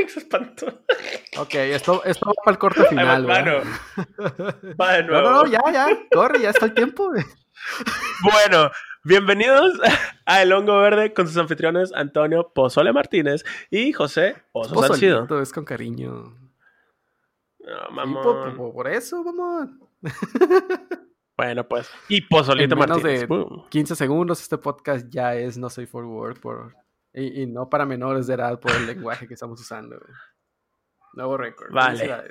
Félix espantó. Ok, esto, esto va para el corte final. Va, ¿verdad? va de nuevo. No, no, ya, ya, corre, ya está el tiempo. Bueno, bienvenidos a El Hongo Verde con sus anfitriones Antonio Pozole Martínez y José Oso. Pozolito, es con cariño. No, Sí, mamón. por, por- por eso, vamos. Bueno, pues. Y Pozolito En menos Martínez. de Boom. 15 segundos, este podcast ya es no soy for word por, y, y no para menores de edad por el lenguaje que estamos usando. güey. Nuevo récord. Vale.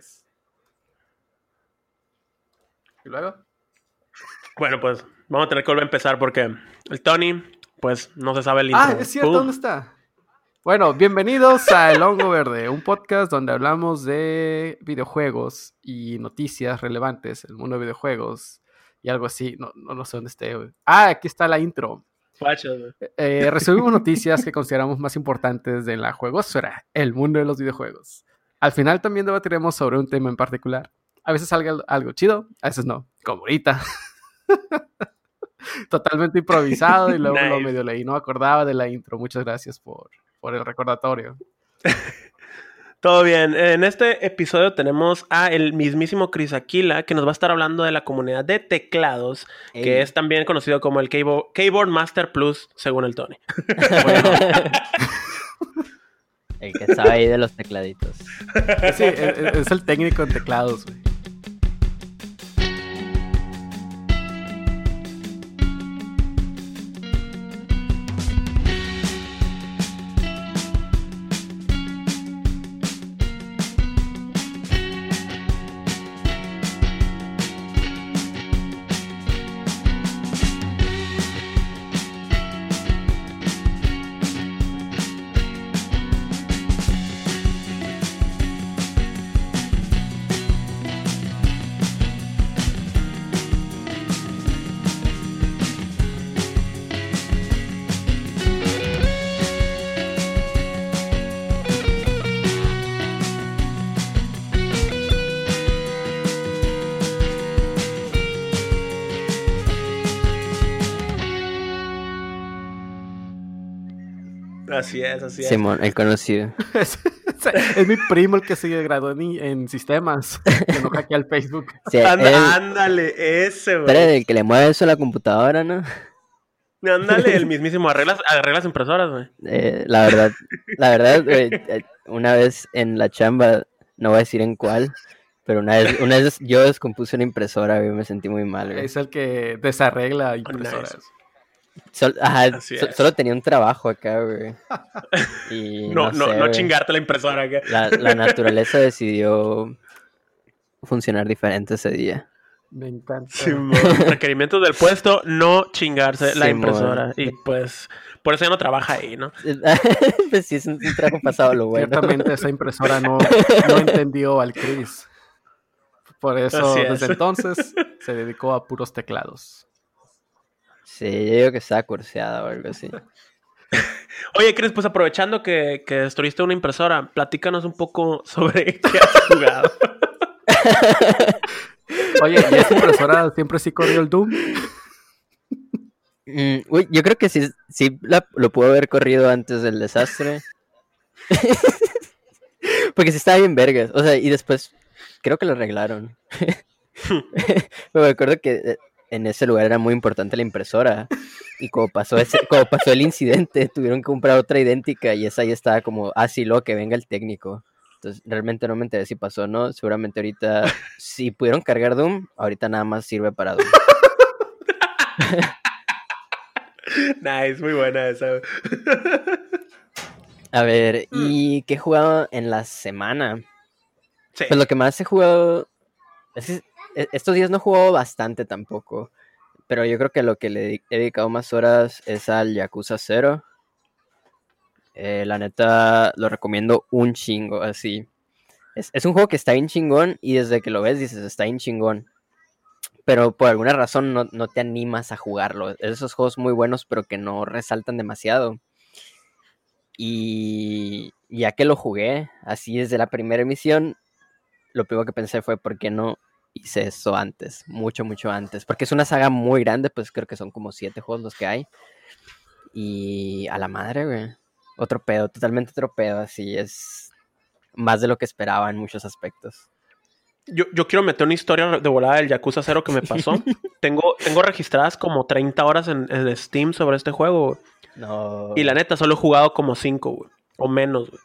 ¿Y luego? Bueno, pues vamos a tener que volver a empezar porque el Tony, pues no se sabe el Ah, intro. es cierto. ¿dónde está? Bueno, bienvenidos a El Hongo Verde, un podcast donde hablamos de videojuegos y noticias relevantes del mundo de videojuegos y algo así. No, no, no sé dónde esté. Ah, aquí está la intro. Eh, resumimos noticias que consideramos más importantes de la juegosfera, el mundo de los videojuegos. Al final también debatiremos sobre un tema en particular. A veces salga algo chido, a veces no, como ahorita. Totalmente improvisado y luego lo medio leí, no acordaba de la intro. Muchas gracias por, por el recordatorio. Todo bien. En este episodio tenemos a el mismísimo Chris Aquila que nos va a estar hablando de la comunidad de teclados, que es también conocido como el Keyboard, Keyboard Master Plus, según el Tony. El que sabe ahí de los tecladitos. Sí, es, es- es el técnico en teclados, güey. Así es, así es. Simón, el conocido. Es, es mi primo el que se graduó en, en sistemas, que no hackea el Facebook. Sí, ándale, ese, pero güey. el que le mueve eso a la computadora, ¿no? Ándale, el mismísimo. Arreglas, arreglas impresoras, güey. Eh, la verdad, la verdad, güey, eh, una vez en la chamba, no voy a decir en cuál, pero una vez, una vez yo descompuse una impresora, güey, me sentí muy mal, güey. Es el que desarregla impresoras. Sol- ajá, so- solo tenía un trabajo acá, güey. Y No, no, sé, no güey. chingarte la impresora. güey. La, la naturaleza decidió funcionar diferente ese día. Me encanta. Simón. Requerimientos del puesto, no chingarse la impresora. Y pues, por eso ya no trabaja ahí, ¿no? pues sí, es un, un trabajo pasado lo bueno. Ciertamente esa impresora no, no entendió al Chris. Por eso, es. desde entonces, se dedicó a puros teclados. Sí, yo digo que estaba curseada o algo así. Oye, Chris, pues aprovechando que, que destruiste una impresora, platícanos un poco sobre qué has jugado. Oye, ¿y esa impresora siempre sí corrió el Doom? Mm, uy, yo creo que sí, sí la- lo pudo haber corrido antes del desastre. Porque sí estaba bien vergas. O sea, y después creo que lo arreglaron. Me acuerdo que eh, en ese lugar era muy importante la impresora. Y como pasó, ese, como pasó el incidente, tuvieron que comprar otra idéntica y esa ya estaba como, ah, sí, luego que venga el técnico. Entonces, realmente no me enteré si pasó o no. Seguramente ahorita, si pudieron cargar Doom, ahorita nada más sirve para Doom. nice, muy buena esa. A ver, ¿y qué he jugado en la semana? Sí. Pues lo que más he jugado. es que estos días no jugado bastante tampoco. Pero yo creo que lo que le he dedicado más horas es al Yakuza 0. Eh, la neta lo recomiendo un chingo, así. Es, un juego que está bien chingón y desde que lo ves dices, está bien chingón. Pero por alguna razón no, no te animas a jugarlo. Esos juegos muy buenos pero que no resaltan demasiado. Y ya que lo jugué, así desde la primera emisión, lo primero que pensé fue, ¿por qué no hice eso antes? Mucho, mucho antes. Porque es una saga muy grande, pues creo que son como siete juegos los que hay. Y a la madre, güey. Otro pedo, totalmente otro pedo, así es. más de lo que esperaba en muchos aspectos. Yo, yo quiero meter una historia de volada del Yakuza 0 que me pasó. tengo, tengo registradas como 30 horas en, en Steam sobre este juego, güey. No. Y la neta, solo he jugado como 5, güey. O menos, güey.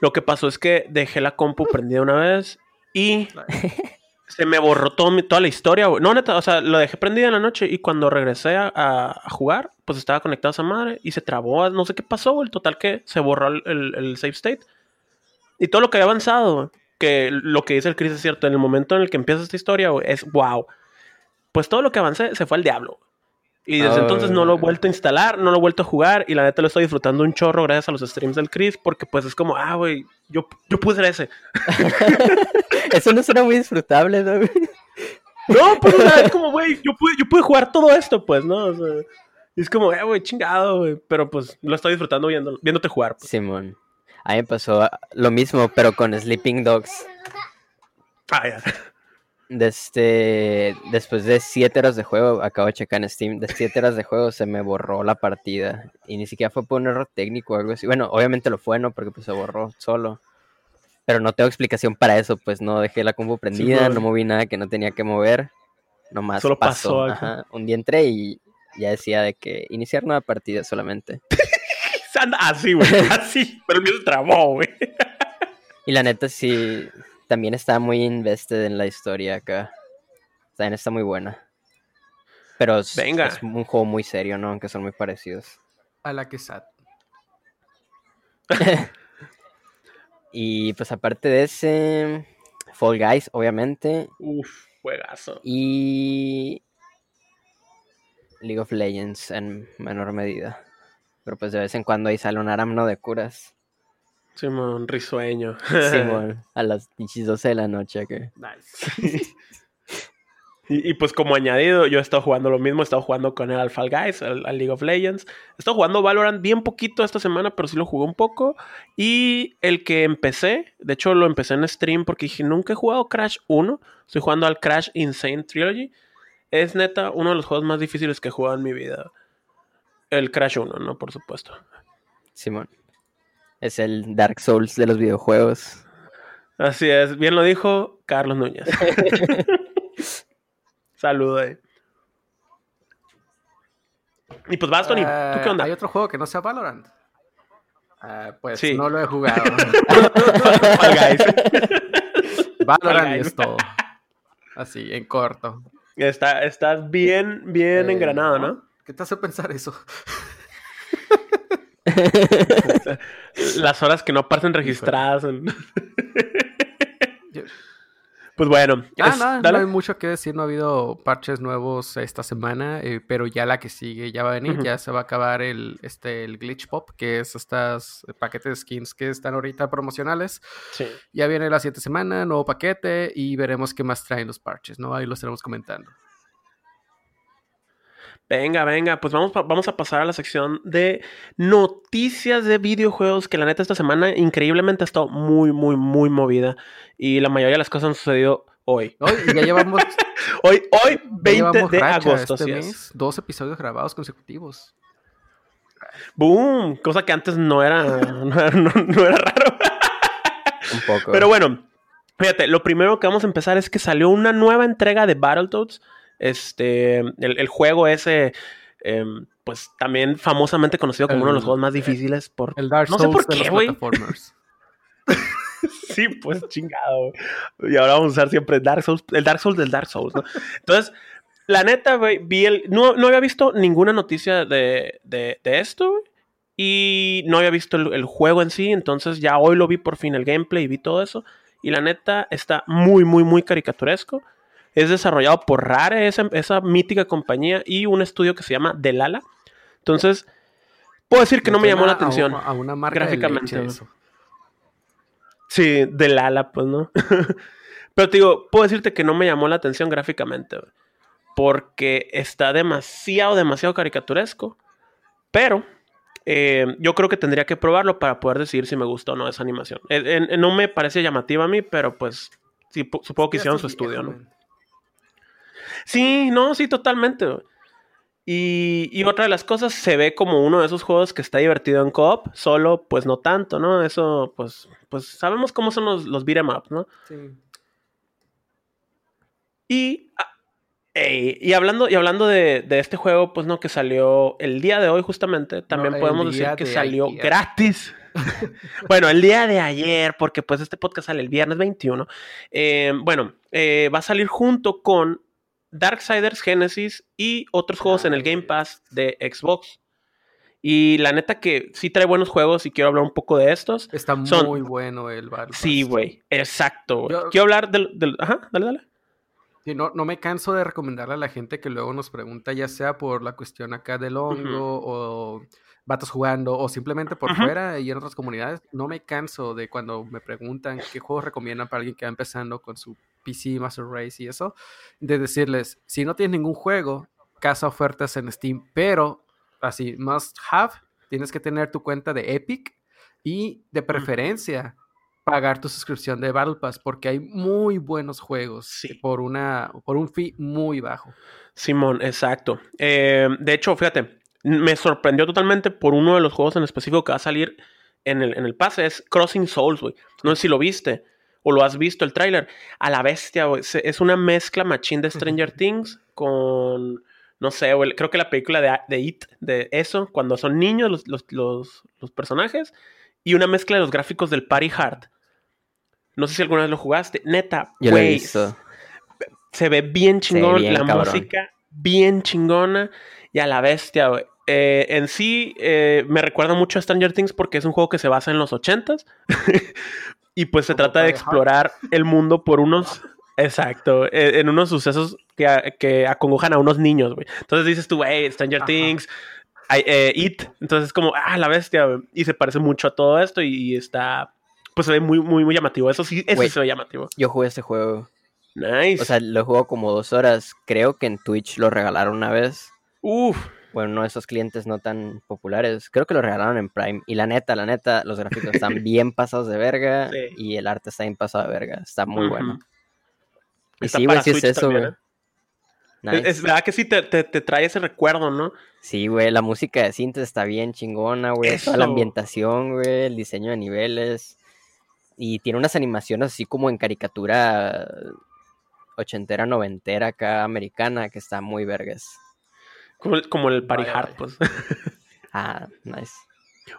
Lo que pasó es que dejé la compu prendida una vez y se me borró mi- toda la historia. No, neta, o sea, lo dejé prendida en la noche y cuando regresé a, jugar, pues estaba conectado a esa madre y se trabó. No sé qué pasó, güey. El total que se borró el, el- save state. Y todo lo que había avanzado, que lo que dice el Chris es cierto. En el momento en el que empieza esta historia, güey, es wow. Pues todo lo que avancé se fue al diablo. Y desde Ah. entonces no lo he vuelto a instalar, no lo he vuelto a jugar y la neta lo estoy disfrutando un chorro gracias a los streams del Chris porque pues es como, ah, güey, yo, yo pude ser ese. Eso no suena muy disfrutable, ¿no? No, pues o sea, es como, güey, yo pude, yo pude jugar todo esto, pues, ¿no? O sea, es como, eh, güey, chingado, güey. Pero pues lo estoy disfrutando viendo, viéndote jugar. pues. Simón. A mí me pasó lo mismo, pero con Sleeping Dogs. Ah, ya. Desde, después de 7 horas de juego, acabo de checar en Steam, de 7 horas de juego se me borró la partida. Y ni siquiera fue por un error técnico o algo así. Bueno, obviamente lo fue, ¿no? Porque pues se borró solo. Pero no tengo explicación para eso, pues no dejé la compu prendida, no moví nada que no tenía que mover. Nomás Solo pasó pasó. acá. Ajá. Un día entré y ya decía de que iniciar nueva partida solamente. Así, güey, así. Pero el mío se trabó, güey. Y la neta sí, también está muy invested en la historia acá. También está muy buena. Pero es, Venga. es un juego muy serio, ¿no? Aunque son muy parecidos. A la que sad. Y pues aparte de ese, Fall Guys, obviamente. Uf, juegazo. Y League of Legends en menor medida. Pero pues de vez en cuando ahí sale un aramno de curas. Simón, risueño. Simón, a las pinches 12 de la noche. Que... Nice. Y, y, pues como añadido, yo he estado jugando lo mismo, he estado jugando con el Alpha Guys, al, al League of Legends. He estado jugando Valorant bien poquito esta semana, pero sí lo jugué un poco. Y el que empecé, de hecho lo empecé en stream porque dije, nunca he jugado Crash 1. Estoy jugando al Crash Insane Trilogy. Es neta uno de los juegos más difíciles que he jugado en mi vida. El Crash 1, ¿no? Por supuesto. Simón. Es el Dark Souls de los videojuegos. Así es, bien lo dijo Carlos Núñez. Saludos. eh. Y pues vas, Tony, ¿tú Ah, qué onda? ¿Hay otro juego que no sea Valorant? Ah, pues Sí. no lo he jugado. Valorant y es todo. Así, en corto. Está, estás bien, bien Eh, engranado, ¿no? ¿Qué te hace pensar eso? Las horas que no pasan registradas. en- Pues bueno. Ah, es- no, no hay mucho que decir, no ha habido parches nuevos esta semana, eh, pero ya la que sigue ya va a venir, ya se va a acabar el, este, el Glitch Pop, que es estos paquetes de skins que están ahorita promocionales. Sí. Ya viene la siguiente semana, nuevo paquete y veremos qué más traen los parches, ¿no? Ahí los estaremos comentando. Venga, venga, pues vamos, vamos a pasar a la sección de noticias de videojuegos, que la neta esta semana increíblemente ha estado muy, muy, muy movida. Y la mayoría de las cosas han sucedido hoy. ¿No? Y ya llevamos, Hoy, hoy ya 20 llevamos de agosto, este así mes, es. dos episodios grabados consecutivos. Boom, cosa que antes no era, no era, no- no era raro. Un poco. Pero bueno, fíjate, lo primero que vamos a empezar es que salió una nueva entrega de Battletoads. Este, el, el juego ese, em, pues también famosamente conocido como El- uno de los juegos más difíciles por... El Dark No Souls sé por de qué, los güey. Sí, pues chingado. Y ahora vamos a usar siempre Dark Souls, el Dark Souls del Dark Souls, ¿no? Entonces, la neta, güey, vi el. No, no había visto ninguna noticia de, de, de esto, güey. Y no había visto el, el juego en sí. Entonces, ya hoy lo vi por fin el gameplay y vi todo eso. Y la neta está muy, muy, muy caricaturesco. Es desarrollado por Rare, esa, esa mítica compañía, y un estudio que se llama Delala. Entonces, puedo decir que no me llamó la atención. A, una marca gráficamente, de leche güey. eso. Sí, del ala, pues, ¿no? Pero te digo, puedo decirte que no me llamó la atención gráficamente, porque está demasiado, demasiado caricaturesco. Pero eh, yo creo que tendría que probarlo para poder decir si me gusta o no esa animación. Eh, eh, no me parece llamativa a mí, pero pues sí, supongo que hicieron su estudio, ¿no? Sí, no, sí, totalmente. Y, y, otra de las cosas, se ve como uno de esos juegos que está divertido en co-op, solo pues no tanto, ¿no? Eso, pues, pues sabemos cómo son los, los beat'em up, ¿no? Sí. Y, ah, y hablando, y hablando de, de, este juego, pues no, que salió el día de hoy justamente, también No, podemos decir que de salió ayer. gratis. bueno, el día de ayer, porque pues este podcast sale el viernes 21. Eh, bueno, eh, va a salir junto con Darksiders Genesis y otros juegos en el Game Pass de Xbox. Y la neta que sí trae buenos juegos y quiero hablar un poco de estos. Está Son- muy bueno el Battle Sí, güey, exacto. Yo- Quiero hablar del, del- Ajá, dale, dale. Sí, no, no me canso de recomendarle a la gente que luego nos pregunta, ya sea por la cuestión acá del hongo o vatos jugando o simplemente por fuera y en otras comunidades. No me canso de cuando me preguntan qué juegos recomiendan para alguien que va empezando con su PC, Master Race y eso, de decirles, si no tienes ningún juego, casa ofertas en Steam, pero así, must have, tienes que tener tu cuenta de Epic y de preferencia pagar tu suscripción de Battle Pass porque hay muy buenos juegos Sí. por una por un fee muy bajo. Simón, exacto. Eh, de hecho, fíjate, me sorprendió totalmente por uno de los juegos en específico que va a salir en el, en el pase. Es Crossing Souls, güey. No sé si lo viste o lo has visto el tráiler. A la bestia, güey. Es una mezcla machín de Stranger Things con, no sé, güey, creo que la película de, de It, de eso, cuando son niños los, los, los, los personajes, y una mezcla de los gráficos del Party Hard. No sé si alguna vez lo jugaste. Neta, güey, se ve bien chingón, bien la cabrón. música bien chingona y a la bestia, güey. Eh, en sí, eh, me recuerda mucho a Stranger Things porque es un juego que se basa en los 80s. y pues se trata de explorar el mundo por unos. Exacto, eh, en unos sucesos que, que acongojan a unos niños, güey. Entonces dices tú, hey, Stranger Ajá. Things, I- eh, It. Entonces es como, ah, la bestia, güey. Y se parece mucho a todo esto y, está. Pues se ve muy, muy, muy llamativo. Eso sí, eso se ve llamativo. Yo jugué este juego. Nice. O sea, lo juego como dos horas. Creo que en Twitch lo regalaron una vez. Uf. Bueno, esos clientes no tan populares. Creo que lo regalaron en Prime. Y la neta, la neta, los gráficos están bien pasados de verga. Sí. Y el arte está bien pasado de verga. Está muy bueno. Y Está sí, güey, sí es eso, también, güey. ¿eh? Nice. Es, verdad que sí te, te- te trae ese recuerdo, ¿no? Sí, güey, la música de cinta está bien chingona, güey. Toda la ambientación, güey, el diseño de niveles. Y tiene unas animaciones así como en caricatura ochentera, noventera acá americana, que está muy vergas. Como, el- como el Party Vaya, Hard, vaya. pues. Ah, nice.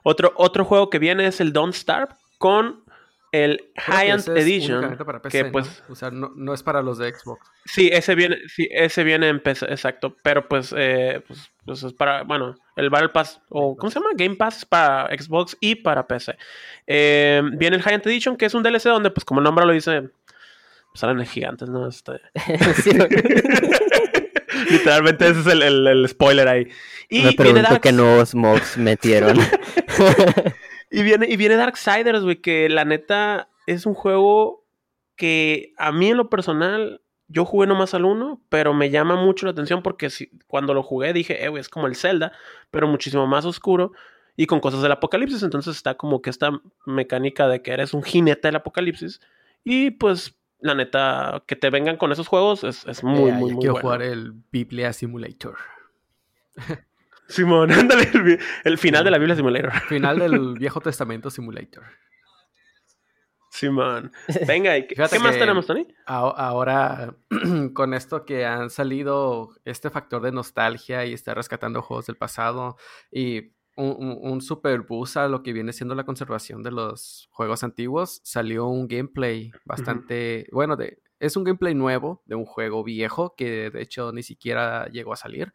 otro, otro juego que viene es el Don't Starve con el es Edition. únicamente para PC, que, ¿no? pues- O sea, no, no es para los de Xbox. Sí, ese viene, sí, ese viene en PC, exacto. Pero pues, eh, pues, pues es para, bueno, el Battle Pass, o ¿cómo se llama? Game Pass es para Xbox y para PC. Eh, viene el High-End Edition, que es un DLC donde, pues como el nombre lo dice, pues, salen gigantes, ¿no? Este. literalmente ese es el, el- el spoiler ahí. Y Me viene pregunto Dark qué nuevos mobs metieron. Y viene, y viene Darksiders, güey, que la neta es un juego que a mí en lo personal, yo jugué nomás al uno, pero me llama mucho la atención porque si- cuando lo jugué dije, eh, güey, es como el Zelda, pero muchísimo más oscuro y con cosas del apocalipsis. Entonces está como que esta mecánica de que eres un jinete del apocalipsis. Y pues, la neta, que te vengan con esos juegos es, es muy, Eh, muy, yo muy quiero bueno. jugar el Biblia Simulator. Simón, ándale, el, el final de la Biblia Simulator. Final del Viejo Testamento Simulator. Simón. Venga, ¿y ¿qué, Fíjate qué más tenemos, Tony? A- Ahora, con esto que han salido este factor de nostalgia y está rescatando juegos del pasado y un, un, un super boost a lo que viene siendo la conservación de los juegos antiguos, salió un gameplay bastante, bueno, de, es un gameplay nuevo de un juego viejo que de hecho ni siquiera llegó a salir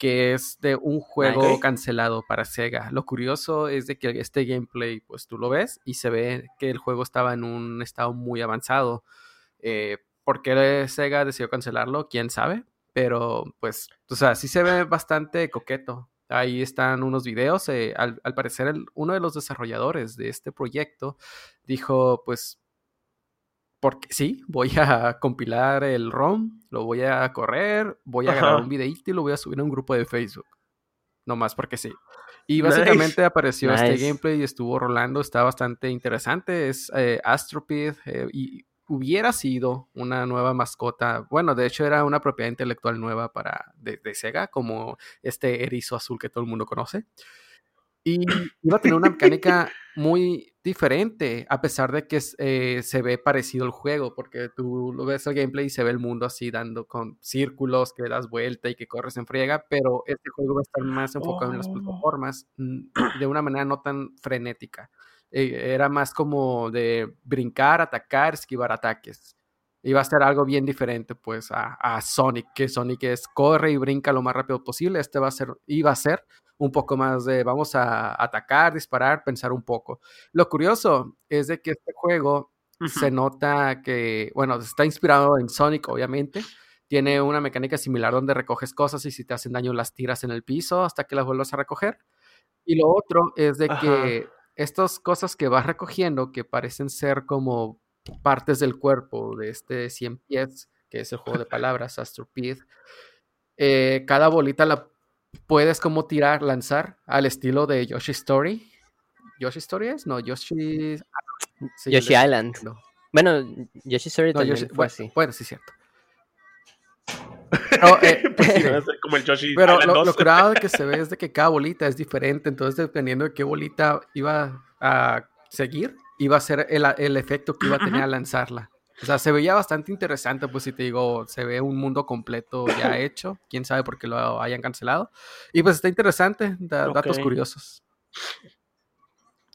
que es de un juego cancelado para Sega. Lo curioso es de que este gameplay, pues tú lo ves y se ve que el juego estaba en un estado muy avanzado. Eh, ¿Por qué Sega decidió cancelarlo? ¿Quién sabe? Pero pues, o sea, sí se ve bastante coqueto. Ahí están unos videos. eh, al, al parecer, el- uno de los desarrolladores de este proyecto dijo, pues, porque sí, voy a compilar el ROM, lo voy a correr, voy a grabar un videíto y lo voy a subir a un grupo de Facebook. Nomás porque sí. Y Nice. básicamente apareció este gameplay y estuvo rolando, está bastante interesante. Es eh, Astropid eh, y hubiera sido una nueva mascota. Bueno, de hecho era una propiedad intelectual nueva para de, de Sega, como este erizo azul que todo el mundo conoce. Y iba a tener una mecánica muy diferente, a pesar de que eh, se ve parecido al juego, porque tú lo ves el gameplay y se ve el mundo así dando con círculos, que das vuelta y que corres en friega, pero este juego va a estar más enfocado en las Oh. plataformas mm, de una manera no tan frenética. Eh, era más como de brincar, atacar, esquivar ataques. Iba a ser algo bien diferente, pues, a, a Sonic, que Sonic es corre y brinca lo más rápido posible. Este va a ser, iba a ser un poco más de vamos a atacar, disparar, pensar un poco. Lo curioso es de que este juego se nota que, bueno, está inspirado en Sonic, obviamente. Tiene una mecánica similar donde recoges cosas y si te hacen daño las tiras en el piso hasta que las vuelvas a recoger. Y lo otro es de Ajá. que estas cosas que vas recogiendo, que parecen ser como partes del cuerpo de este 100 pies, que es el juego de palabras, Astroped, eh, cada bolita la puedes como tirar, lanzar al estilo de Yoshi Story. ¿Yoshi Story es? No, Yoshi... sí, Yoshi Island. no. Bueno, Yoshi Story No, también Yoshi- fue bueno, así. bueno, sí, cierto. No, eh, Pues sí, como el Yoshi Pero lo, 2. lo curado de que se ve es de que cada bolita es diferente, entonces dependiendo de qué bolita iba a seguir, iba a ser el, el efecto que iba a tener al lanzarla. O sea, se veía bastante interesante, pues si te digo, se ve un mundo completo ya hecho, quién sabe por qué lo hayan cancelado. Y pues está interesante, da- datos Ok. curiosos.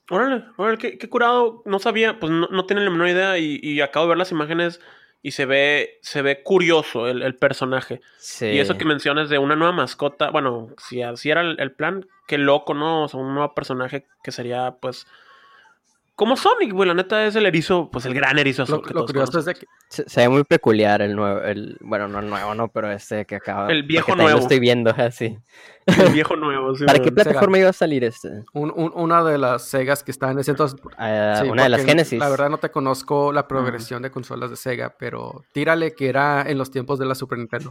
Órale, órale, qué, qué curado. No sabía, pues no, no tiene la menor idea y, y acabo de ver las imágenes y se ve, se ve curioso el, el personaje. Sí. Y eso que mencionas de una nueva mascota, bueno, si así era el, el plan, qué loco, ¿no? O sea, un nuevo personaje que sería, pues, como Sonic, güey. La neta es el erizo, pues el gran erizo azul Lo, que lo todos curioso es de que Se, se ve muy peculiar el nuevo, el, bueno, no el nuevo, no, pero este que acaba. El viejo nuevo. Lo estoy viendo así. El viejo nuevo, sí, ¿Para qué plataforma iba a salir este? un- un- una de las Segas que está en ese entonces, Ah, Sí, una de las Genesis. La verdad no te conozco la progresión de consolas de Sega, pero tírale que era en los tiempos de la Super Nintendo.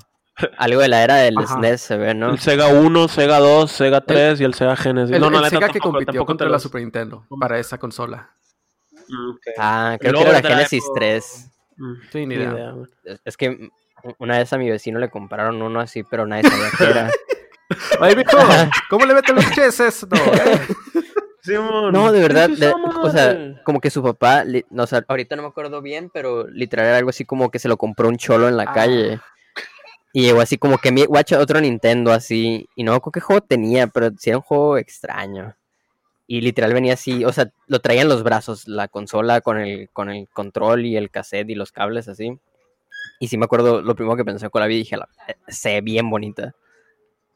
Algo de la era del Ajá. SNES se ve, ¿no? El Sega 1, Sega 2, Sega 3 y el Sega Genesis. El, no, no, el la Sega que tampoco- compitió tampoco contra la Super Nintendo para esa consola. Ah, creo que era la Genesis o- 3. Mm, Sí, ni ni idea. Es, que una vez a mi vecino le compraron uno así, pero nadie sabía qué era. Oye, mijo, ¿cómo le meten los cheses? No, eh? Simón, No, de verdad, ¿qué es de- esa o sea, como que su papá, li- no, o sea, ahorita no me acuerdo bien, pero literal era algo así como que se lo compró un cholo en la Ah. calle. Y llegó así como que, mi, guacha, otro Nintendo así, y no qué juego tenía, pero sí era un juego extraño. Y literal venía así, o sea, lo traía en los brazos, la consola con el, con el control y el cassette y los cables así. Y sí me acuerdo, lo primero que pensé con la vida, dije, la, se ve bien bonita.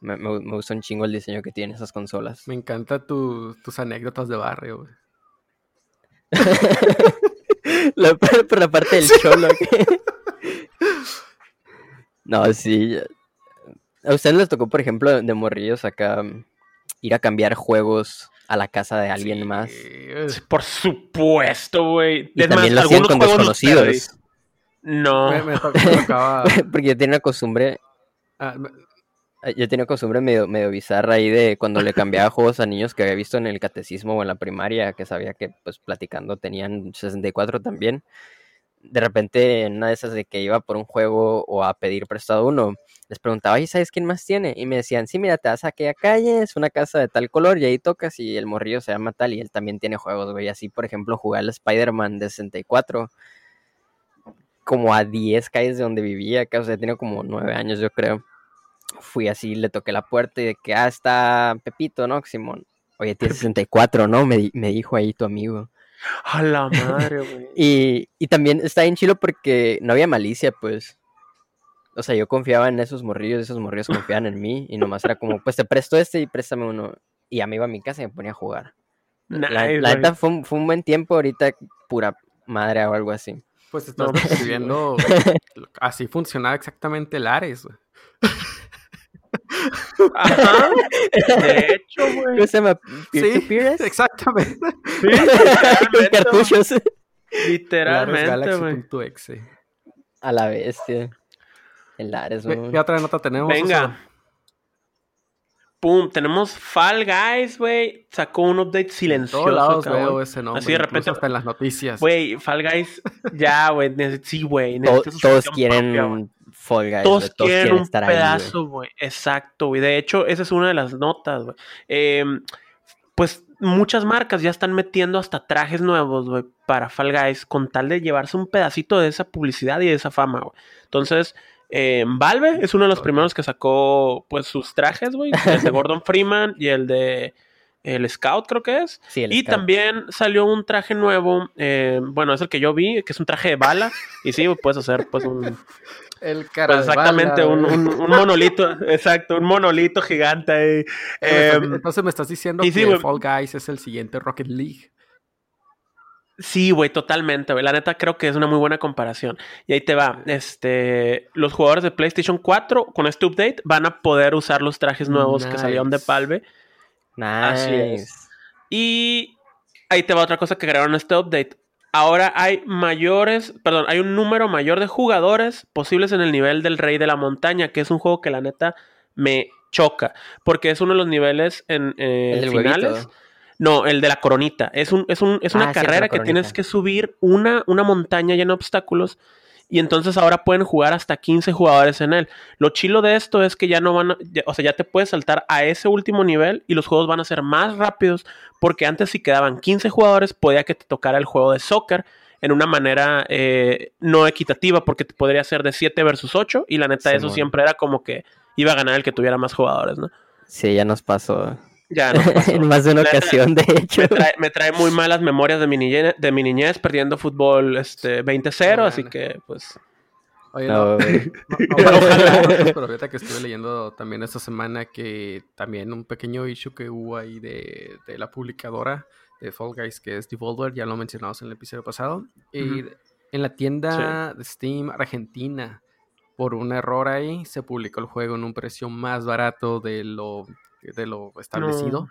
Me, me, me gusta un chingo el diseño que tienen esas consolas. Me encantan tu- tus anécdotas de barrio, güey. La, por, la parte del cholo. que- no, sí. ¿A ustedes les tocó, por ejemplo, de morrillos acá mm, ir a cambiar juegos a la casa de alguien más? Sí, Sí, Por supuesto, güey. Y Es también más, lo hacían algunos con desconocidos. No. Me, me to- me tocaba. Porque yo tenía una costumbre, ah, me- eh, yo tenía una costumbre medio, medio bizarra ahí de cuando le cambiaba juegos a niños que había visto en el catecismo o en la primaria, que sabía que pues platicando tenían 64 también. De repente, en una de esas de que iba por un juego o a pedir prestado uno, les preguntaba, ¿y sabes quién más tiene? Y me decían, sí, mira, te vas a aquella calle, es una casa de tal color y ahí tocas y el morrillo se llama tal y él también tiene juegos, güey. Así, por ejemplo, jugar al Spider-Man de 64 como a 10 calles de donde vivía, que o sea, tenía como 9 años, yo creo. Fui así, le toqué la puerta y de que, ah, está Pepito, ¿no? Simón. Oye, tiene 64, ¿no? Me, me dijo ahí tu amigo. A la madre, güey. Y, y también está bien chilo porque no había malicia, pues. O sea, yo confiaba en esos morrillos, esos morrillos confiaban en mí y nomás era como, pues te presto este y préstame uno. Y ya me iba a mi casa y me ponía a jugar. La, Nice, la neta fue, un- fue un buen tiempo, ahorita pura madre o algo así. pues estás No, pues, describiendo. así funcionaba exactamente el Ares, güey. Ajá. De hecho, güey. ¿Cómo se llama? Sí, exactamente. Sí, cartuchos. Literalmente, güey. A la bestia. El Ares, ¿Qué ¿no? qué otra nota tenemos? Venga. pum, tenemos Fall Guys, güey. Sacó un update silencioso. En todos lados veo ese nombre. Así de repente- hasta en las noticias. Güey, Fall Guys, ya, güey. Sí, güey. To- todos quieren propia, güey. Fall Guys. Todos güey, quieren un estar ahí, güey. pedazo, güey. Exacto, güey. De hecho, esa es una de las notas, güey. Eh, pues muchas marcas ya están metiendo hasta trajes nuevos, güey, para Fall Guys, con tal de llevarse un pedacito de esa publicidad y de esa fama, güey. Entonces, eh, Valve es uno de los primeros que sacó, pues, sus trajes, güey. El de Gordon Freeman y el de el Scout, creo que es. Sí, el Y Scout. también salió un traje nuevo, eh, bueno, es el que yo vi, que es un traje de bala. Y sí, puedes hacer, pues, un, el cara pues de exactamente, bala, un, un- un monolito, exacto, un monolito gigante ahí. Em, Entonces me estás diciendo sí, que güey. Fall Guys es el siguiente Rocket League. sí, güey, totalmente, güey. La neta creo que es una muy buena comparación. Y ahí te va. Este, los jugadores de PlayStation 4 con este update van a poder usar los trajes nuevos que salieron de Nice. Valve. Así es. Nice. Y ahí te va otra cosa que agregaron este update. Ahora hay mayores, perdón, hay un número mayor de jugadores posibles en el nivel del Rey de la Montaña, que es un juego que la neta me choca, porque es uno de los niveles en eh, El finales. huevito. No, el de la coronita. Es, un, es, un, es una Ah, carrera que tienes que subir una, una montaña llena de obstáculos. Y entonces ahora pueden jugar hasta 15 jugadores en él. Lo chilo de esto es que ya no van a, ya- o sea, ya te puedes saltar a ese último nivel y los juegos van a ser más rápidos porque antes si quedaban 15 jugadores podía que te tocara el juego de soccer en una manera eh, no equitativa porque te podría ser de 7 versus 8 y la neta eso Simón. siempre era como que iba a ganar el que tuviera más jugadores, ¿no? Sí, ya nos pasó. Ya no en más de una ocasión, de hecho. me trae, me trae muy malas memorias de mi niñez, de mi niñez perdiendo fútbol este, 20-0, así que pues... Oye, No, no, no, ojalá, pero ahorita que estuve leyendo también esta semana que también un pequeño issue que hubo ahí de, de la publicadora de Fall Guys, que es Devolver, ya lo mencionamos en el episodio pasado, y en la tienda de Steam Argentina, por un error ahí, se publicó el juego en un precio más barato de lo, de lo establecido. No.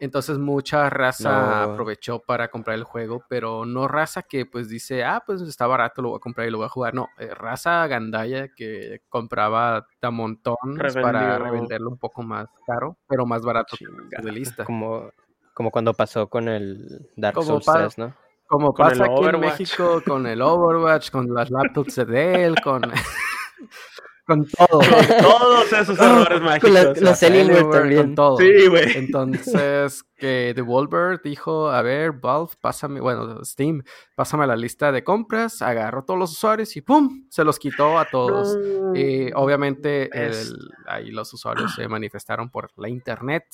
Entonces mucha raza No. aprovechó para comprar el juego, pero no raza que pues dice, ah, pues está barato, lo voy a comprar y lo voy a jugar. No, eh, raza gandaya que compraba a montón para revenderlo un poco más caro, pero más barato que Chingada. de lista. Como, como cuando pasó con el Dark Como Souls pa- 3, ¿no? Como Con el pasa aquí en. México con el Overwatch, con las laptops de Dell, con, con todo. Todos esos errores mágicos. Con la- o sea, los Alienware también. Con todo. Sí, güey. Entonces, que Devolver dijo, a ver, Valve, pásame, bueno, Steam, pásame la lista de compras, agarró todos los usuarios y ¡pum! Se los quitó a todos. No. Y obviamente el- ahí los usuarios se manifestaron por la internet.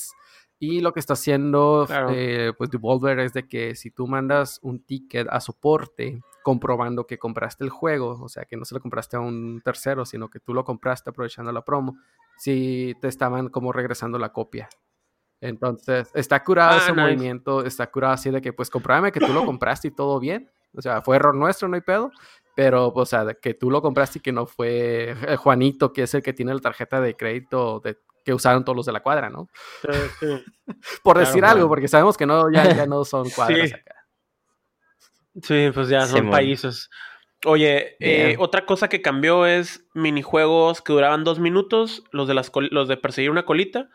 Y lo que está haciendo Claro. eh, pues Devolver es de que si tú mandas un ticket a soporte comprobando que compraste el juego, o sea que no se lo compraste a un tercero, sino que tú lo compraste aprovechando la promo, si te estaban como regresando la copia. Entonces, está curado Ah, ese nice. movimiento, está curado así de que, pues, comprábame que tú lo compraste y todo bien. O sea, fue error nuestro, no hay pedo. Pero, o sea, que tú lo compraste y que no fue eh, Juanito, que es el que tiene la tarjeta de crédito de, que usaron todos los de la cuadra, ¿no? Sí, sí. Por decir claro. algo, porque sabemos que no, ya, ya no son cuadras Sí. acá. Sí, pues ya son países. Oye, eh, otra cosa que cambió es minijuegos que duraban dos minutos, los de las los de perseguir una colita,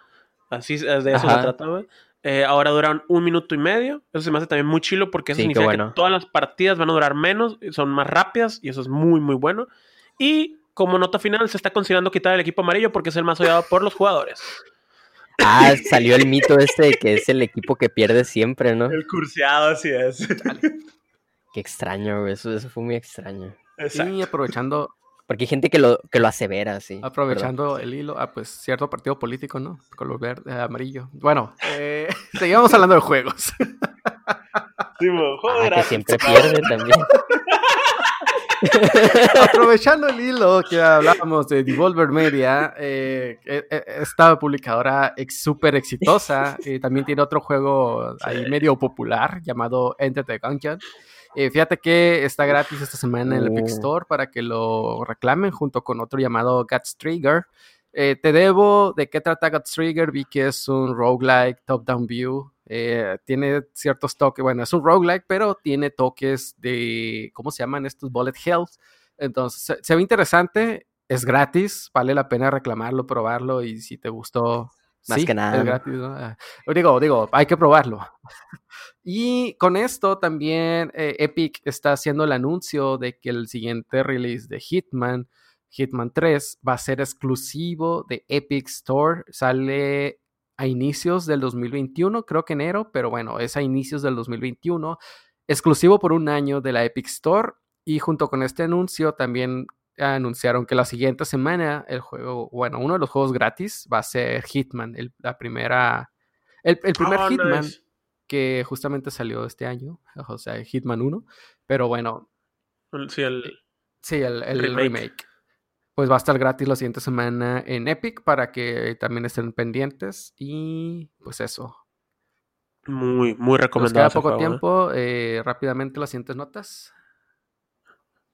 así es- de eso se trataba. Eh, ahora duran un minuto y medio. Eso se me hace también muy chilo porque eso Sí, significa bueno. que todas las partidas van a durar menos, son más rápidas y eso es muy, muy bueno. Y como nota final, se está considerando quitar el equipo amarillo porque es el más odiado por los jugadores. Ah, salió el mito este de que es el equipo que pierde siempre, ¿no? El curseado, así es. Qué extraño, güey. Eso, eso fue muy extraño. Exacto. Y aprovechando, Porque hay gente que lo, que lo asevera, sí. aprovechando el hilo, ah, pues cierto partido político, ¿no? Color verde, eh, amarillo. Bueno, eh, seguimos hablando de juegos. Sí, juego Ah, que siempre pierde también. Aprovechando el hilo que hablábamos de Devolver Media, eh, eh, eh, esta publicadora ex súper exitosa, eh, también tiene otro juego ahí medio popular llamado Enter the Gungeon. Eh, fíjate que está gratis esta semana en el Epic Uh. Store para que lo reclamen junto con otro llamado Guts Trigger. Eh, te debo de qué trata Guts Trigger. Vi que es un roguelike top-down view. Eh, tiene ciertos toques, bueno, es un roguelike, pero tiene toques de, ¿cómo se llaman estos? Bullet Hells. Entonces, se, se ve interesante, es gratis, vale la pena reclamarlo, probarlo y si te gustó, Más Sí, que nada. es gratis, ¿no? Ah, Digo, digo, hay que probarlo. Y con esto también eh, Epic está haciendo el anuncio de que el siguiente release de Hitman, Hitman 3, va a ser exclusivo de Epic Store. Sale a inicios del 2021, creo que enero, pero bueno, es a inicios del 2021. Exclusivo por un año de la Epic Store. Y junto con este anuncio también anunciaron que la siguiente semana el juego, bueno, uno de los juegos gratis va a ser Hitman, el, la primera, el, el primer Oh, Hitman nice. que justamente salió este año, o sea, Hitman 1, pero bueno, Sí, el, sí, el, el Remake. remake. Pues va a estar gratis la siguiente semana en Epic para que también estén pendientes y pues eso. muy, muy Nos recomendado. queda ese poco juego, ¿eh? tiempo, eh, rápidamente las siguientes notas.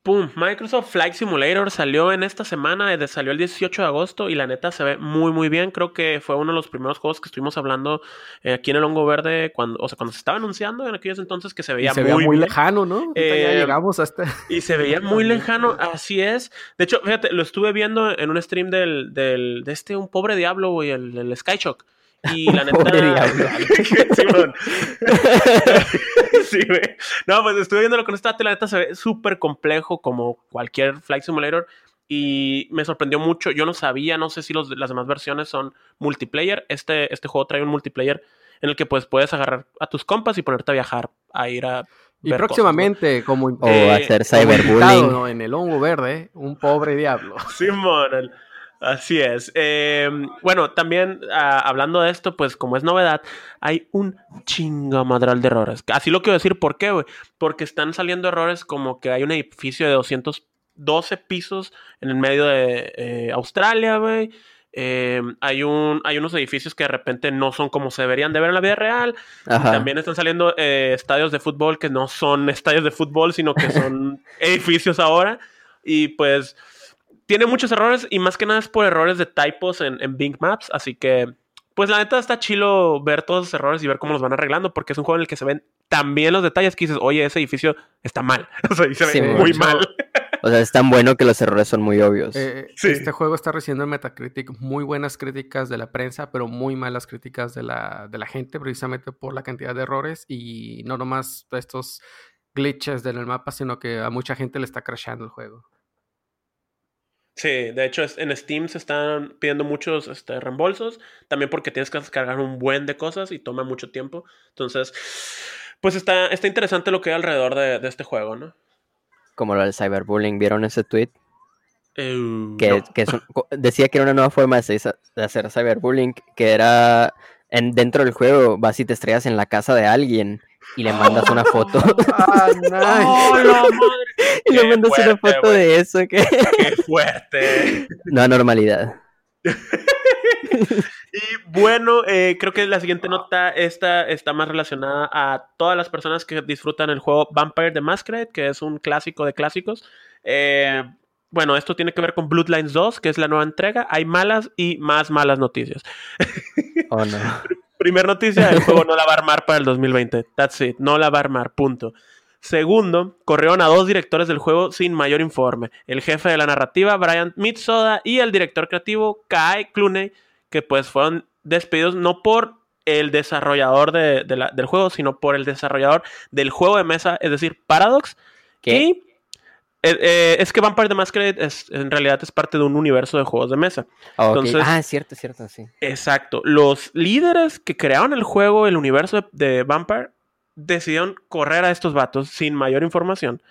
Pum, Microsoft Flight Simulator salió en esta semana, eh, salió el 18 de agosto y la neta se ve muy muy bien. Creo que fue uno de los primeros juegos que estuvimos hablando eh, aquí en el Hongo Verde, cuando, o sea, cuando se estaba anunciando en aquellos entonces que se Y veía se muy, veía muy lejano, ¿no? Ya Eh, llegamos hasta... Y se veía muy lejano, así es. De hecho, fíjate, lo estuve viendo en un stream del, del de este, un pobre diablo, güey, el, el Skyshock. Y la neta. Pobre diablo. Simón. sí, güey. No, pues estuve viéndolo con esta la neta se ve súper complejo como cualquier Flight Simulator. Y me sorprendió mucho. Yo no sabía, no sé si los, las demás versiones son multiplayer. Este, este juego trae un multiplayer en el que pues puedes agarrar a tus compas y ponerte a viajar, a ir a. Y ver cosas, ¿no? próximamente, como, O Eh, hacer cyberbullying. ¿no? en el hongo verde, un pobre diablo. Simón, el- así es. Eh, bueno, también ah, hablando de esto, pues como es novedad, hay un chingamadral de errores. Así lo quiero decir, ¿por qué, güey? Porque están saliendo errores como que hay un edificio de 212 pisos en el medio de eh, Australia, güey. Eh, hay, un, hay unos edificios que de repente no son como se deberían de ver en la vida real. Ajá. También están saliendo eh, estadios de fútbol que no son estadios de fútbol, sino que son edificios ahora. Y pues tiene muchos errores y más que nada es por errores de typos en, en Bing Maps. Así que, pues la neta está chilo ver todos esos errores y ver cómo los van arreglando, porque es un juego en el que se ven tan bien los detalles que dices, oye, ese edificio está mal. O sea, y se ve Sí, muy mucho. mal. O sea, es tan bueno que los errores son muy obvios. Eh, Sí. Este juego está recibiendo en Metacritic muy buenas críticas de la prensa, pero muy malas críticas de la, de la gente, precisamente por la cantidad de errores y no nomás estos glitches en el mapa, sino que a mucha gente le está crashando el juego. Sí, de hecho en Steam se están pidiendo muchos este, reembolsos, también porque tienes que descargar un buen de cosas y toma mucho tiempo. Entonces, pues está, está interesante lo que hay alrededor de, de este juego, ¿no? Como lo del cyberbullying. ¿Vieron ese tweet? Que, no. que es un- co- decía que era una nueva forma de, hacer- de hacer cyberbullying, que era en, dentro del juego, vas y te estrellas en la casa de alguien y le mandas una foto. ¡Ah, nice! ¡Oh, la madre! y le Qué mandas una foto de eso, que ¡Qué fuerte! no anormalidad. Y bueno, eh, creo que la siguiente nota esta está más relacionada a todas las personas que disfrutan el juego Vampire the Masquerade, que es un clásico de clásicos. Eh, bueno, esto tiene que ver con Bloodlines 2, que es la nueva entrega. Hay malas y más malas noticias. Oh, no. Primer noticia, el juego no la va a armar para el 2020. That's it, no la va a armar, punto. Segundo, corrieron a dos directores del juego sin mayor informe. El jefe de la narrativa, Brian Mitsoda, y el director creativo, Kai Clooney, que pues fueron despedidos no por el desarrollador de- de la- del juego, sino por el desarrollador del juego de mesa, es decir, Paradox. ¿Qué? Y, eh, eh, es que Vampire the Masquerade es, en realidad es parte de un universo de juegos de mesa. Ah. Entonces- Ah, es cierto, es cierto, sí. Exacto. Los líderes que crearon el juego, el universo de, de Vampire, decidieron correr a estos vatos sin mayor información.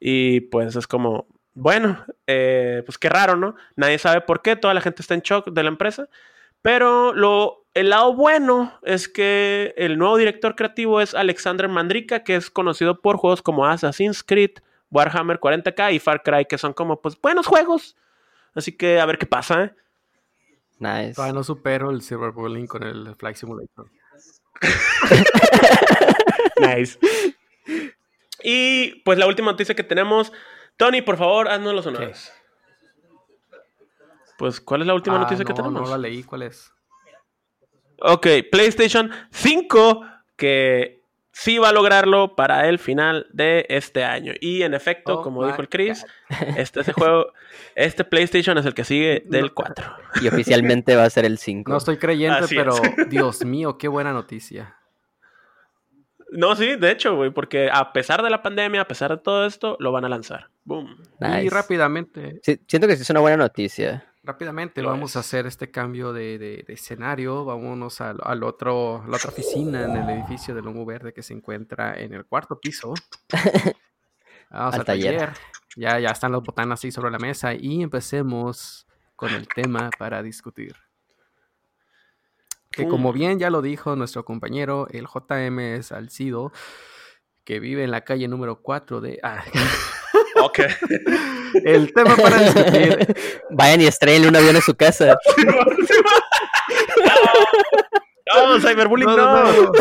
Y pues es como, bueno, eh, pues qué raro, ¿no? Nadie sabe por qué, toda la gente está en shock de la empresa. Pero lo, el lado bueno es que el nuevo director creativo es Alexander Mandrika, que es conocido por juegos como Assassin's Creed, Warhammer 40k y Far Cry, que son como, pues, buenos juegos. Así que a ver qué pasa, ¿eh? Nice. Todavía no supero el cyberbullying con el Flight Simulator. Nice. Y pues la última noticia que tenemos. Tony, por favor, haznos los honores. Pues, ¿cuál es la última Ah, noticia que tenemos? No la leí, ¿cuál es? Ok, PlayStation 5, que sí va a lograrlo para el final de este año. Y en efecto, Oh como dijo el Chris, este, ese juego, este PlayStation es el que sigue del 4. Y oficialmente va a ser el 5. No estoy creyente, Así pero es. Dios mío, qué buena noticia. No, sí, de hecho, güey, porque a pesar de la pandemia, a pesar de todo esto, lo van a lanzar. Boom. Y Nice. rápidamente, Sí, siento que sí es una buena noticia. Rápidamente Lo vamos a hacer este cambio de, de- de escenario. Vámonos al, al otro, a la otra oficina en el edificio del Lomo Verde que se encuentra en el cuarto piso. Vamos Al al taller. taller. Ya, ya están las botanas así sobre la mesa y empecemos con el tema para discutir. Que como bien ya lo dijo nuestro compañero, el JM Salcido, que vive en la calle número 4 de... ah, Ok. el tema para discutir Vayan y estrellen un avión en su casa. no, cyberbullying, no. No, no, no.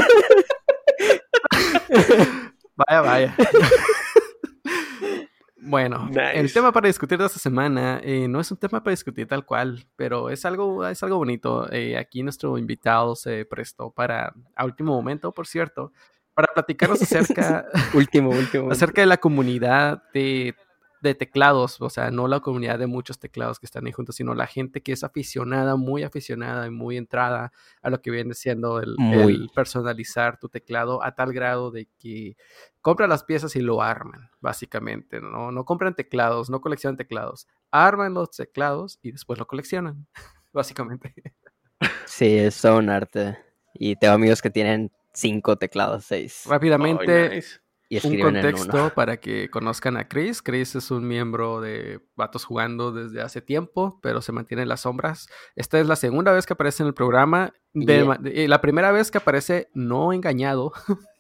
vaya, vaya. Bueno, el tema para discutir de esta semana eh, no es un tema para discutir tal cual, pero es algo, es algo bonito. Eh, aquí nuestro invitado se prestó para, a último momento, por cierto, para platicarnos acerca, último, último. acerca de la comunidad de, de teclados, o sea, no la comunidad de muchos teclados que están ahí juntos, sino la gente que es aficionada, muy aficionada y muy entrada a lo que viene siendo el, personalizar tu teclado a tal grado de que compran las piezas y lo arman, básicamente, ¿no? No compran teclados, no coleccionan teclados, arman los teclados y después lo coleccionan, básicamente. Sí, es todo un arte. Y tengo amigos que tienen cinco teclados, seis. Rápidamente, nice. Y un contexto para que conozcan a Chris. Chris es un miembro de Vatos Jugando desde hace tiempo, pero se mantiene en las sombras. Esta es la segunda vez que aparece en el programa. De Yeah. ma- de- la primera vez que aparece no engañado.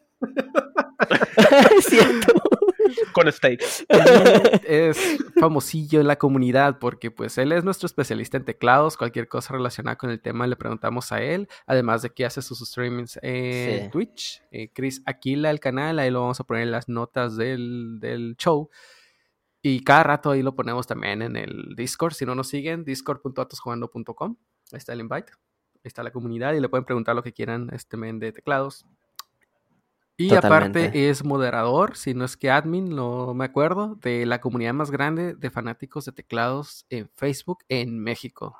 Es cierto. Con steaks. Es famosillo en la comunidad porque pues él es nuestro especialista en teclados. Cualquier cosa relacionada con el tema le preguntamos a él. Además de que hace sus streamings en Sí. Twitch. Eh, Chris Aquila el canal, ahí lo vamos a poner en las notas del, del show. Y cada rato ahí lo ponemos también en el Discord. Si no nos siguen, discord.atosjugando.com. Ahí está el invite. Ahí está la comunidad y le pueden preguntar lo que quieran este men de teclados. Y Totalmente. aparte es moderador, si no es que admin, no me acuerdo, de la comunidad más grande de fanáticos de teclados en Facebook en México.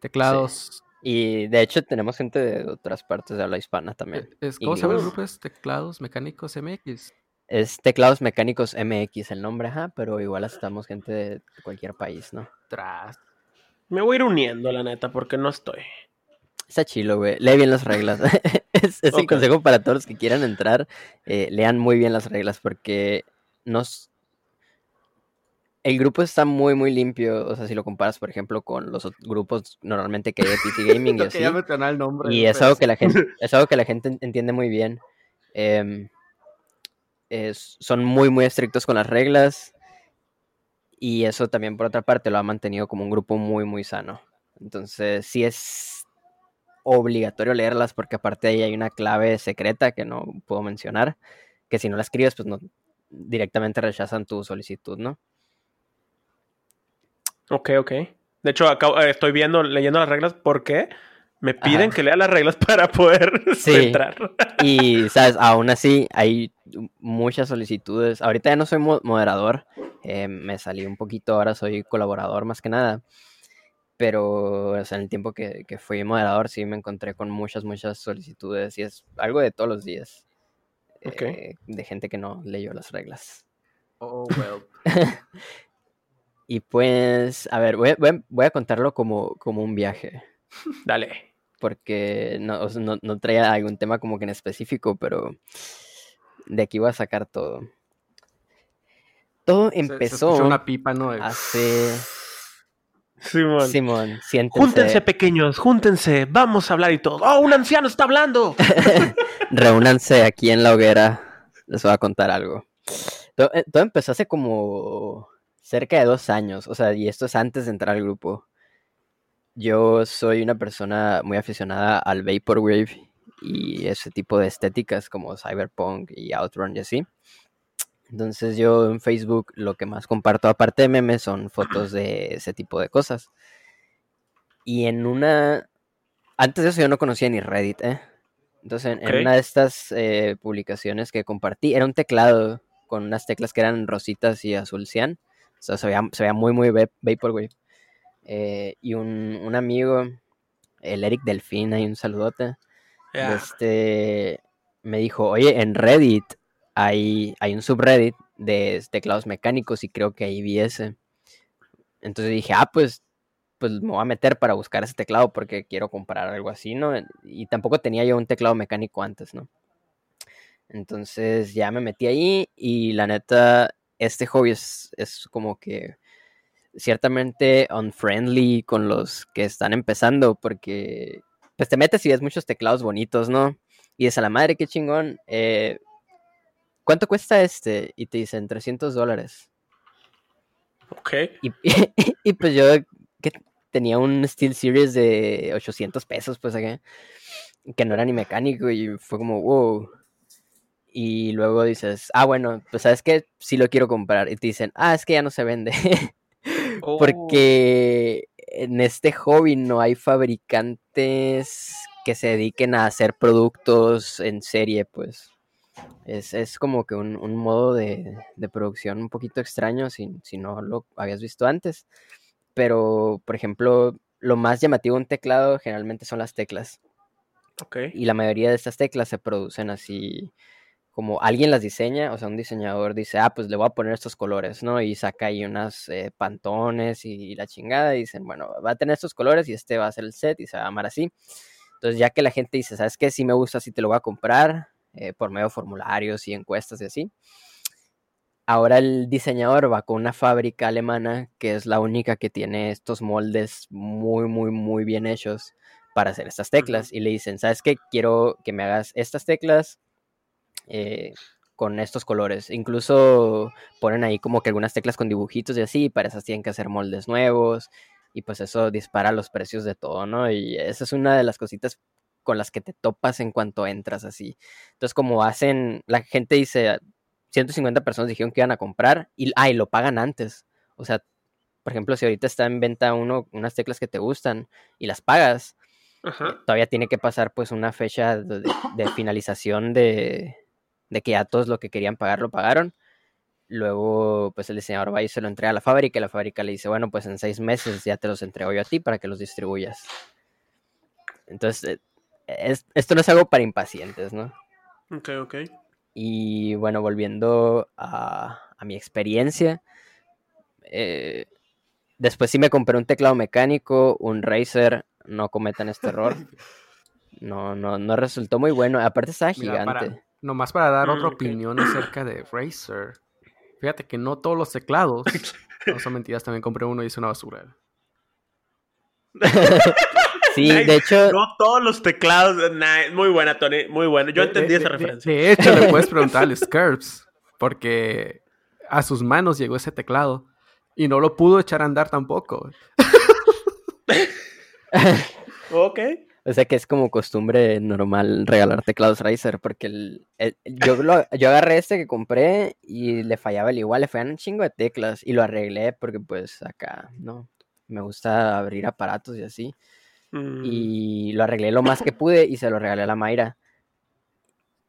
Teclados. Y de hecho tenemos gente de otras partes de habla hispana también. Es, ¿Cómo se llama el grupo? Es Teclados Mecánicos MX. Es Teclados Mecánicos MX el nombre, ajá, pero igual aceptamos gente de cualquier país, ¿no? Tras. Me voy a ir uniendo, la neta, porque no estoy. Está chilo, güey. Lee bien las reglas. es es un Ok. consejo para todos los que quieran entrar. eh, lean muy bien las reglas porque nos... El grupo está muy, muy limpio. O sea, si lo comparas, por ejemplo, con los grupos normalmente que hay de PC Gaming y así. el nombre. Y es algo que la gente, es algo que la gente en- entiende muy bien. Em, es- son muy, muy estrictos con las reglas. Y eso también, por otra parte, lo ha mantenido como un grupo muy, muy sano. Entonces, sí es obligatorio leerlas porque aparte ahí hay una clave secreta que no puedo mencionar. Que si no la escribes, pues no directamente rechazan tu solicitud, ¿no? Ok, ok. De hecho, acabo- eh, estoy viendo, leyendo las reglas porque me piden Ajá. que lea las reglas para poder Sí. entrar. Y, ¿sabes? Aún así, hay muchas solicitudes. Ahorita ya no soy mo- moderador. eh, me salí un poquito, ahora soy colaborador más que nada. Pero, o sea, en el tiempo que, que fui moderador, sí me encontré con muchas, muchas solicitudes. Y es algo de todos los días. Ok. eh, de gente que no leyó las reglas. Oh, well. Y pues, a ver, voy a, voy a- voy a contarlo como, como un viaje. Dale. porque no, o sea, no, no traía algún tema como que en específico, pero de aquí voy a sacar todo. Todo Se- se empezó escuchó una pipa, ¿no? Hace... Simón. Simón, siéntense. Júntense, pequeños, júntense. Vamos a hablar y todo. ¡Oh, un anciano está hablando! Reúnanse aquí en la hoguera. Les voy a contar algo. Todo, eh, todo empezó hace como cerca de dos años. O sea, y esto es antes de entrar al grupo. Yo soy una persona muy aficionada al Vaporwave y ese tipo de estéticas como Cyberpunk y Outrun y así. Entonces yo en Facebook lo que más comparto aparte de memes son fotos de ese tipo de cosas. Y en una... Antes de eso yo no conocía ni Reddit, ¿eh? Entonces, en, una de estas eh, publicaciones que compartí, era un teclado con unas teclas que eran rositas y azul cian. O sea, se veía, se veía muy, muy va- Vaporwave. Eh, y un, un amigo, el Eric Delfín, ahí un saludote, este, me dijo, oye, en Reddit hay, un subreddit de teclados mecánicos y creo que ahí vi ese. Entonces dije, ah, pues, pues me voy a meter para buscar ese teclado porque quiero comprar algo así, ¿no? Y tampoco tenía yo un teclado mecánico antes, ¿no? Entonces ya me metí ahí y la neta, este hobby es, es como que ciertamente unfriendly con los que están empezando porque pues te metes y ves muchos teclados bonitos, ¿no? Y dices a la madre, qué chingón. eh, ¿Cuánto cuesta este? Y te dicen 300 dólares. Ok. Y, y pues yo que tenía un Steel Series de 800 pesos, pues acá, que no era ni mecánico y fue como, wow. Y luego dices, ah, bueno, pues sabes que sí lo quiero comprar. Y te dicen, ah, es que ya no se vende. Oh. Porque en este hobby no hay fabricantes que se dediquen a hacer productos en serie, pues. Es, es como que un, un modo de, de producción un poquito extraño si, si no lo habías visto antes. Pero, por ejemplo, lo más llamativo de un teclado generalmente son las teclas. Ok. Y la mayoría de estas teclas se producen así como alguien las diseña, o sea, un diseñador dice, ah, pues le voy a poner estos colores, ¿no? Y saca ahí unas eh, pantones y la chingada, y dicen, bueno, va a tener estos colores y este va a ser el set y se va a llamar así. Entonces, ya que la gente dice, ¿sabes qué? Si me gusta, sí te lo voy a comprar, eh, por medio de formularios y encuestas y así. Ahora el diseñador va con una fábrica alemana que es la única que tiene estos moldes muy, muy, muy bien hechos para hacer estas teclas. Y le dicen, ¿sabes qué? Quiero que me hagas estas teclas eh, con estos colores. Incluso ponen ahí como que algunas teclas con dibujitos y así, y para esas tienen que hacer moldes nuevos. Y pues eso dispara los precios de todo, ¿no? Y esa es una de las cositas con las que te topas en cuanto entras así. Entonces, como hacen, la gente dice, 150 personas dijeron que iban a comprar y, ah, y lo pagan antes. O sea, por ejemplo, si ahorita está en venta uno, unas teclas que te gustan y las pagas, Ajá. todavía tiene que pasar pues una fecha de, finalización de, de que ya todos lo que querían pagar lo pagaron. Luego, pues el diseñador va y se lo entrega a la fábrica y la fábrica le dice, bueno, pues en seis meses ya te los entrego yo a ti para que los distribuyas. Entonces, eh, es- esto no es algo para impacientes, ¿no? Ok, ok. Y bueno, volviendo a, a mi experiencia, eh, después sí me compré un teclado mecánico, un Razer, no cometan este error. No, no, no resultó muy bueno. Aparte estaba Mira, gigante. para- nomás para dar otra Mm, ok. opinión acerca de Razer. Fíjate que no todos los teclados, no son mentiras, también compré uno y es una basura. Sí, Nice. de hecho, No todos los teclados. nice. Muy buena, Tony. Muy buena. Yo De- entendí de- esa de- referencia. De hecho, le puedes preguntar al Scurbs, porque a sus manos llegó ese teclado y no lo pudo echar a andar tampoco. Ok. o sea que es como costumbre normal regalar teclados Razer, porque el, el- yo, lo- yo agarré este que compré y le fallaba el igual, le fallaban un chingo de teclas y lo arreglé porque pues acá, ¿no? Me gusta abrir aparatos y así. Mm, y lo arreglé lo más que pude y se lo regalé a la Mayra.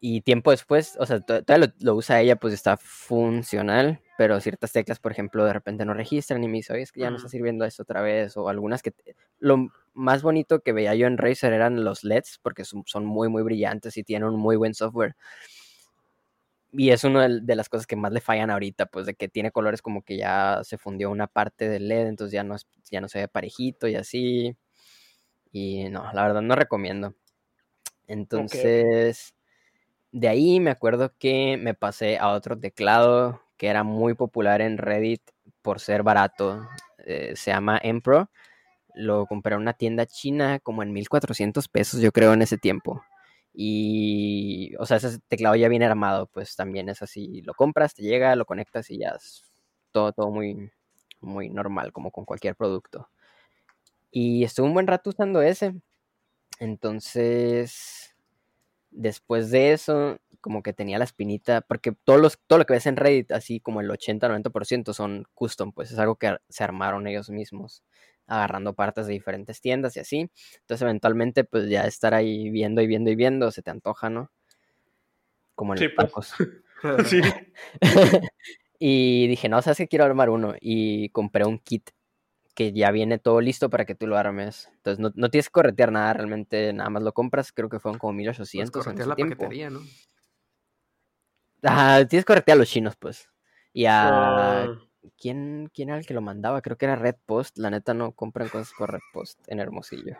Y tiempo después, o sea, to- todavía lo, lo usa ella, pues está funcional, pero ciertas teclas, por ejemplo, de repente no registran y me dice, oye, es que ya no está sirviendo esto otra vez, o algunas que... te- Lo más bonito que veía yo en Razer eran los LEDs, porque son, son muy, muy brillantes y tienen un muy buen software. Y es una de de las cosas que más le fallan ahorita, pues de que tiene colores como que ya se fundió una parte del LED, entonces ya no, ya no se ve parejito y así. Y no, la verdad no recomiendo. Entonces, de ahí me acuerdo que me pasé a otro teclado que era muy popular en Reddit por ser barato. eh, se llama Empro. Lo compré en una tienda china como en 1400 pesos, yo creo, en ese tiempo. Y, o sea, ese teclado ya viene armado, pues también es así. Lo compras, te llega, lo conectas y ya es todo, todo muy, muy normal, como con cualquier producto. Y estuve un buen rato usando ese. Entonces, después de eso, como que tenía la espinita, porque todos los, todo lo que ves en Reddit, así como el 80-90% son custom, pues es algo que se armaron ellos mismos. agarrando partes de diferentes tiendas y así. Entonces, eventualmente, pues ya estar ahí viendo y viendo y viendo, se te antoja, ¿no? Como en Sí, los pues. Sí. y dije, no, sabes que quiero armar uno. Y compré un kit que ya viene todo listo para que tú lo armes. Entonces no, no tienes que corretear nada, realmente nada más lo compras. Creo que fueron como Pues 1800 en corretear ese la tiempo. paquetería, ¿no? Ajá, tienes que corretear a los chinos, pues. Y a... Ah, ¿Quién, ¿Quién era el que lo mandaba? Creo que era Red Post. La neta no compran cosas por Red Post en Hermosillo.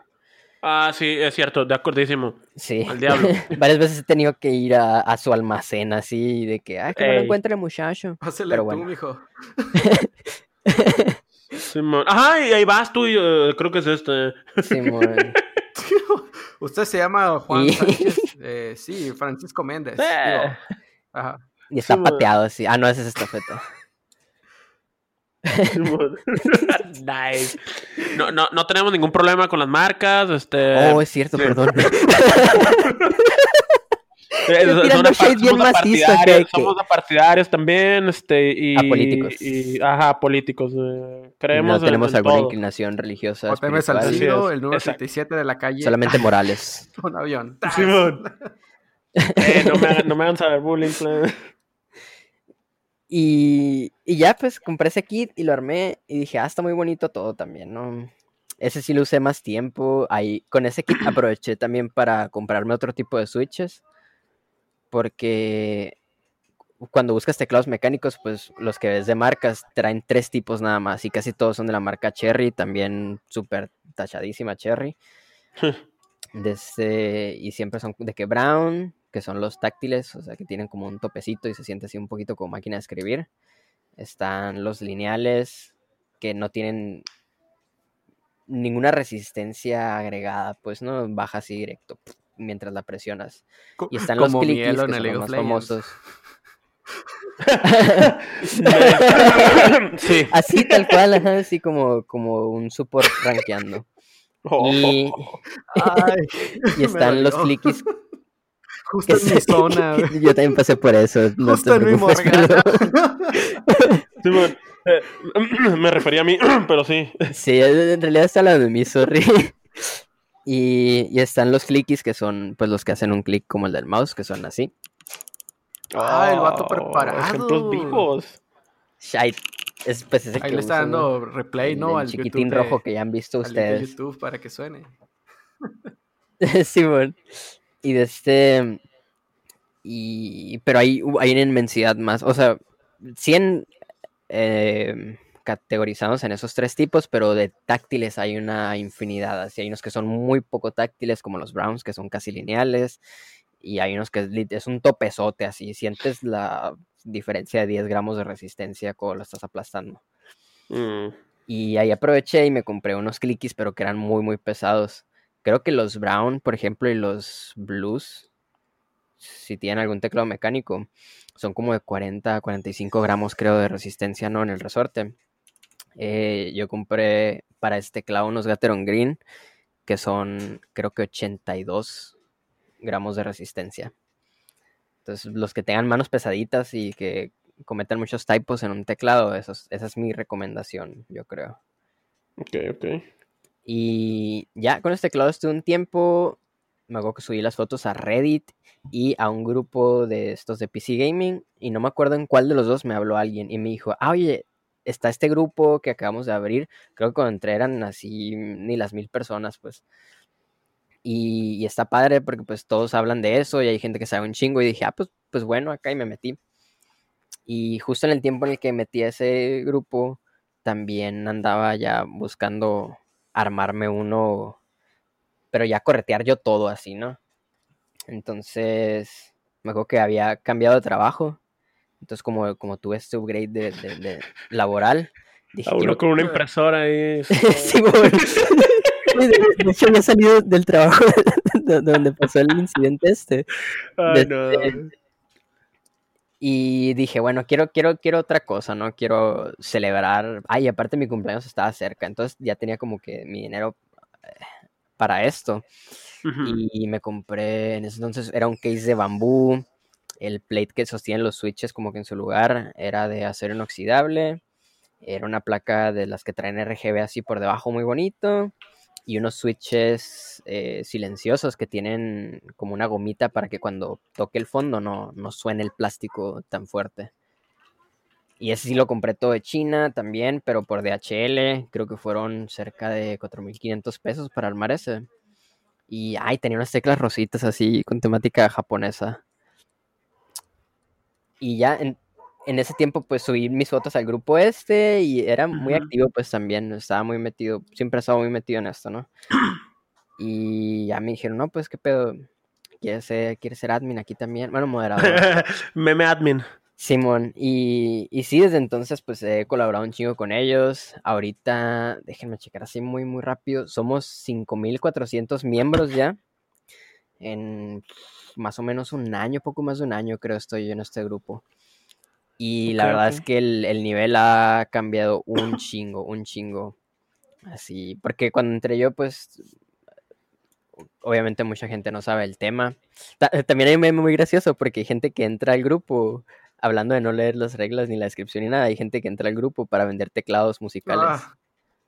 ah, sí, es cierto, de acordísimo. Sí. Al diablo. Varias veces he tenido que ir a, a su almacén así, de que, ay, que no lo encuentra el muchacho. Pásale Pero tú, bueno. mijo. Simón. Ajá, y ahí vas tú y eh, creo que es este. Simón. Usted se llama Juan Y- Sánchez. Eh, sí, Francisco Méndez. Eh. Ajá. Y está Simón. pateado así. Ah, no, esa es estafeta. Simón. nice. No, no, no tenemos ningún problema con las marcas. Este, Oh, es cierto, sí. perdón. Tirando shade bien somos macizo, apartidarios, que- somos apartidarios también, este, y... Apolíticos. Y, ajá, políticos. eh, creemos no en- tenemos en alguna todo. inclinación religiosa. JM Salcido, el número exacto. 37 de la calle. Solamente morales. Un avión. Simón. Eh, no, me hagan, no me hagan saber bullying. Y, y ya, pues compré ese kit y lo armé y dije, ah, está muy bonito todo también, ¿no? Ese sí lo usé más tiempo. Ahí, con ese kit aproveché también para comprarme otro tipo de switches. Porque cuando buscas teclados mecánicos, pues los que ves de marcas traen tres tipos nada más. Y casi todos son de la marca Cherry, también súper tachadísima Cherry. Desde, y siempre son de que Brown, que son los táctiles, o sea, que tienen como un topecito y se siente así un poquito como máquina de escribir. Están los lineales, que no tienen ninguna resistencia agregada, pues no baja así directo mientras la presionas. Co- Y están los Mielo que son los of más Legends. famosos. sí. Así tal cual, ajá, así como, como un support rankeando. Oh. Y, y están los clickies Justo que en mi zona. Yo también pasé por eso. No Justo en mi pero- eh, me refería a mí, pero sí. Sí, en realidad está la de mi, sorry. Y, y están los clickies que son pues los que hacen un clic como el del mouse, que son así. Ah, el vato Oh, preparado. Ejemplos vivos. Shite. Es, pues, ese Ahí que le está dando replay, El ¿no? Al chiquitín YouTube de- rojo que ya han visto al link de ustedes. YouTube para que suene. Simón. Y de este. Y. Pero hay, hay una inmensidad más. O sea, 100 eh, categorizados en esos tres tipos, pero de táctiles hay una infinidad. Así hay unos que son muy poco táctiles, como los Browns, que son casi lineales. Y hay unos que es, un topezote, así. Sientes la diferencia de 10 gramos de resistencia cuando lo estás aplastando. Mm. Y ahí aproveché y me compré unos clickies, pero que eran muy, muy pesados. Creo que los Brown, por ejemplo, y los Blues, si tienen algún teclado mecánico, son como de 40 a 45 gramos, creo, de resistencia, ¿no? En el resorte. Eh, yo compré para este teclado unos Gateron Green, que son, creo que 82 gramos de resistencia. Entonces, los que tengan manos pesaditas y que cometan muchos typos en un teclado, eso es- esa es mi recomendación, yo creo. Ok, ok. Y ya con este teclado estuve un tiempo. Me acuerdo que subí las fotos a Reddit y a un grupo de estos de PC Gaming. Y no me acuerdo en cuál de los dos me habló alguien. Y me dijo, ah, oye, está este grupo que acabamos de abrir. Creo que cuando entré eran así ni las mil personas, pues. Y, y está padre porque pues todos hablan de eso y hay gente que sabe un chingo. Y dije, ah, pues, pues bueno, acá y me metí. Y justo en el tiempo en el que metí ese grupo, también andaba ya buscando armarme uno, pero ya corretear yo todo así, ¿no? Entonces, me acuerdo que había cambiado de trabajo. Entonces, como, como tuve este upgrade de, de- de laboral, dije, A uno quiero- con una impresora ahí. Sí, bueno. De de hecho, había salido del trabajo de- de donde pasó el incidente este. Ay, de- no. de- Y dije, bueno, quiero, quiero, quiero otra cosa, ¿no? Quiero celebrar. Ay, aparte mi cumpleaños estaba cerca, entonces ya tenía como que mi dinero eh, para esto. Ujú. Y me compré, en ese entonces era un case de bambú. El plate que sostiene los switches como que en su lugar era de acero inoxidable. Era una placa de las que traen RGB así por debajo muy bonito. Y unos switches eh, silenciosos que tienen como una gomita para que cuando toque el fondo no, no suene el plástico tan fuerte. Y ese sí lo compré todo de China también, pero por DHL. Creo que fueron cerca de 4.500 pesos para armar ese. Y, ay, tenía unas teclas rositas así con temática japonesa. Y ya en, en ese tiempo pues subí mis fotos al grupo este y era muy Ujú. activo pues también, estaba muy metido, siempre he estado muy metido en esto, ¿no? Y ya me dijeron, no, pues qué pedo, ¿quieres ser, quieres ser admin aquí también? Bueno, moderador. Meme admin. Simón, y, y sí, desde entonces pues he colaborado un chingo con ellos. Ahorita, déjenme checar así muy, muy rápido, somos 5.400 miembros ya. En más o menos un año, poco más de un año creo estoy en este grupo. Y la verdad es que el, el nivel ha cambiado un chingo, un chingo. Así, porque cuando entré yo, pues, obviamente mucha gente no sabe el tema. Ta- también hay un meme muy gracioso porque hay gente que entra al grupo hablando de no leer las reglas ni la descripción ni nada. Hay gente que entra al grupo para vender teclados musicales. Ah,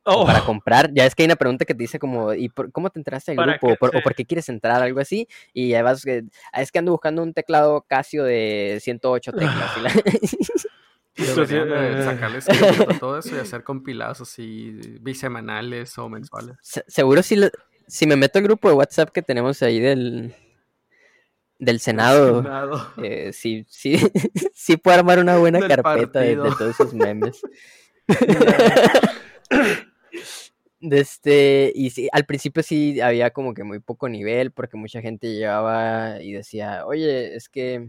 Oh, para comprar. Ya es que hay una pregunta que te dice como, ¿y por, cómo te entraste al ¿Para grupo? ¿O por, o Sí. por qué quieres entrar? Algo así. Y ya vas, que, "Ah, es que ando buscando un teclado Casio de 108 teclas. y la- deberían eh. sacarle screenshot a todo eso y hacer compilados así bisemanales o mensuales. Se- Seguro si, lo- si me meto al grupo de WhatsApp que tenemos ahí del, del Senado, Senado. eh, sí, sí, sí puedo armar una buena Del carpeta de, todos esos memes. De este, y sí, al principio sí había como que muy poco nivel, porque mucha gente llegaba y decía, oye, es que,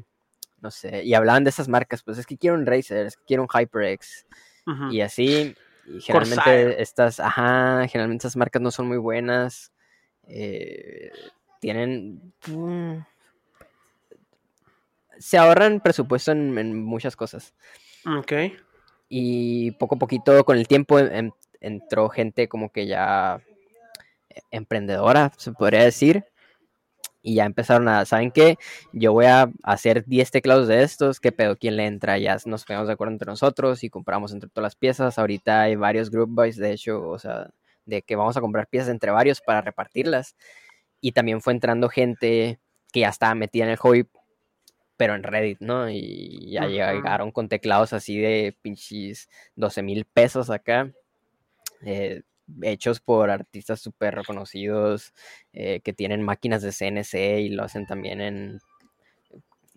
no sé, y hablaban de esas marcas, pues es que quiero un Razer, es que quiero un HyperX, ujú. y así, y generalmente Corsair. estas, ajá, generalmente esas marcas no son muy buenas, eh, tienen, mm, se ahorran presupuesto en, en muchas cosas. Ok. Y poco a poquito, con el tiempo, em- entró gente como que ya eh, emprendedora, se podría decir. Y ya empezaron a, ¿saben qué? Yo voy a hacer 10 teclados de estos, ¿qué pedo? ¿Quién le entra? Ya nos ponemos de acuerdo entre nosotros y compramos entre todas las piezas. Ahorita hay varios group buys, de hecho, o sea, de que vamos a comprar piezas entre varios para repartirlas. Y también fue entrando gente que ya estaba metida en el hobby, pero en Reddit, ¿no? Y ya llegaron con teclados así de pinches 12 mil pesos acá, eh, hechos por artistas súper reconocidos eh, que tienen máquinas de CNC y lo hacen también en...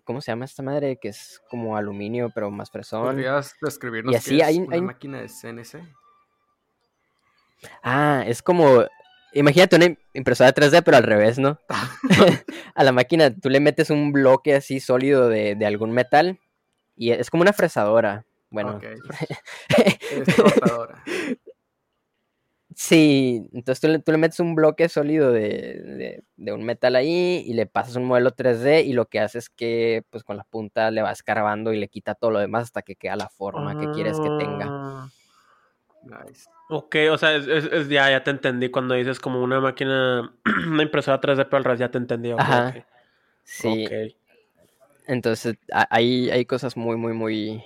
¿Cómo se llama esta madre? Que es como aluminio, pero más fresón. ¿Podrías describirnos Y así qué es hay- una hay- máquina de CNC? Ah, es como... Imagínate una im- impresora 3D, pero al revés, ¿no? a la máquina tú le metes un bloque así sólido de, de algún metal y es como una fresadora. Bueno, Ok. Es. Sí, entonces tú le, tú le metes un bloque sólido de, de- de un metal ahí y le pasas un modelo 3D y lo que hace es que pues con la punta le vas escarbando y le quita todo lo demás hasta que queda la forma que quieres que tenga. Ah, Nice. Ok, o sea, es, es- es- ya, ya te entendí cuando dices como una máquina, una impresora 3D, pero al revés ya te entendí. Ajá. Sí, Ok. entonces hay, hay cosas muy, muy, muy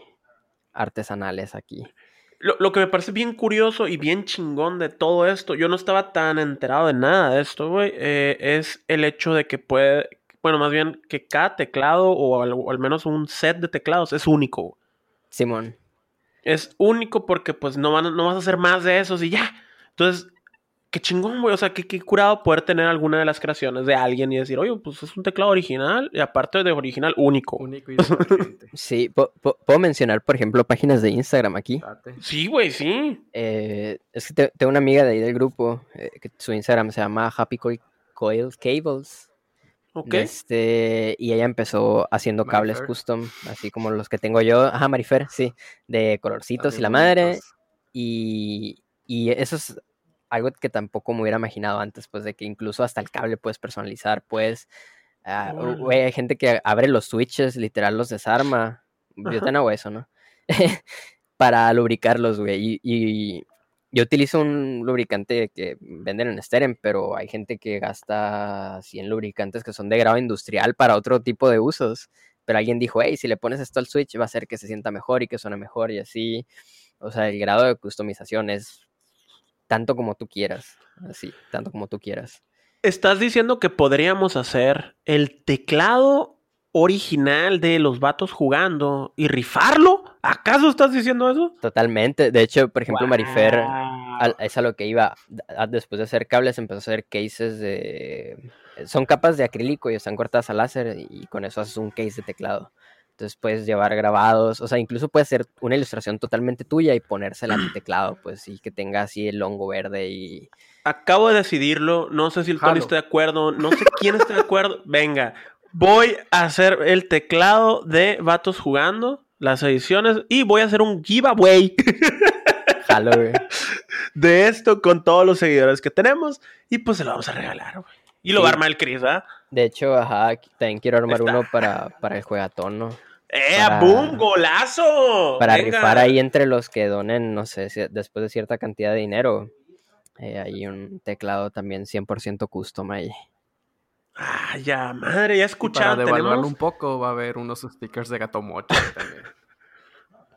artesanales aquí. Lo, lo que me parece bien curioso y bien chingón de todo esto, yo no estaba tan enterado de nada de esto, güey, eh, es el hecho de que puede, bueno, más bien que cada teclado o al, o al menos un set de teclados es único. Simón. Es único porque pues no, van, no vas a hacer más de esos y ya. Entonces, qué chingón, güey. O sea, qué, qué curado poder tener alguna de las creaciones de alguien y decir, oye, pues es un teclado original y aparte de original, único. Único y diferente. Sí, po- po- puedo mencionar, por ejemplo, páginas de Instagram aquí. Date. Sí, güey, sí. Eh, es que te- tengo una amiga de ahí del grupo, eh, que su Instagram se llama Happy Coil, Coil Cables. Ok. Este, y ella empezó haciendo cables custom, así como los que tengo yo. Ajá, Marifer, sí, de colorcitos y la madre. bonitos. Y, y eso es algo que tampoco me hubiera imaginado antes, pues de que incluso hasta el cable puedes personalizar, pues. ah, Órale. güey, hay gente que abre los switches, literal los desarma. Yo también hago eso, ¿no? Para lubricarlos, güey. Y, y yo utilizo un lubricante que venden en Steren, pero hay gente que gasta 100 lubricantes que son de grado industrial para otro tipo de usos. Pero alguien dijo, hey, si le pones esto al switch va a hacer que se sienta mejor y que suene mejor y así. O sea, el grado de customización es tanto como tú quieras. Así, tanto como tú quieras. ¿Estás diciendo que podríamos hacer el teclado original de los vatos jugando y rifarlo? ¿Acaso estás diciendo eso? Totalmente. De hecho, por ejemplo, Marifer Wow. al- es a lo que iba. a- Después de hacer cables, empezó a hacer cases de. Son capas de acrílico y están cortadas a láser y con eso haces un case de teclado. Entonces puedes llevar grabados, o sea, incluso puedes hacer una ilustración totalmente tuya y ponérsela en tu teclado, pues, y que tenga así el hongo verde y. Acabo de decidirlo. No sé si el Tony está de acuerdo. No sé quién está de acuerdo. Venga, voy a hacer el teclado de vatos jugando, las ediciones, y voy a hacer un giveaway Jalo, güey. de esto con todos los seguidores que tenemos. Y pues se lo vamos a regalar, güey. Y lo Sí. va a armar el Chris, ¿ah? De hecho, ajá, también quiero armar Está. uno para, para el juegatón, ¿no? ¡Eh, Para- boom! ¡Golazo! Para Venga. rifar ahí entre los que donen, no sé, si- después de cierta cantidad de dinero. eh, hay un teclado también 100% custom ahí. Ah, ya, madre, ya Y para devaluarlo Tenemos... un poco, va a haber unos stickers de gato mocho también.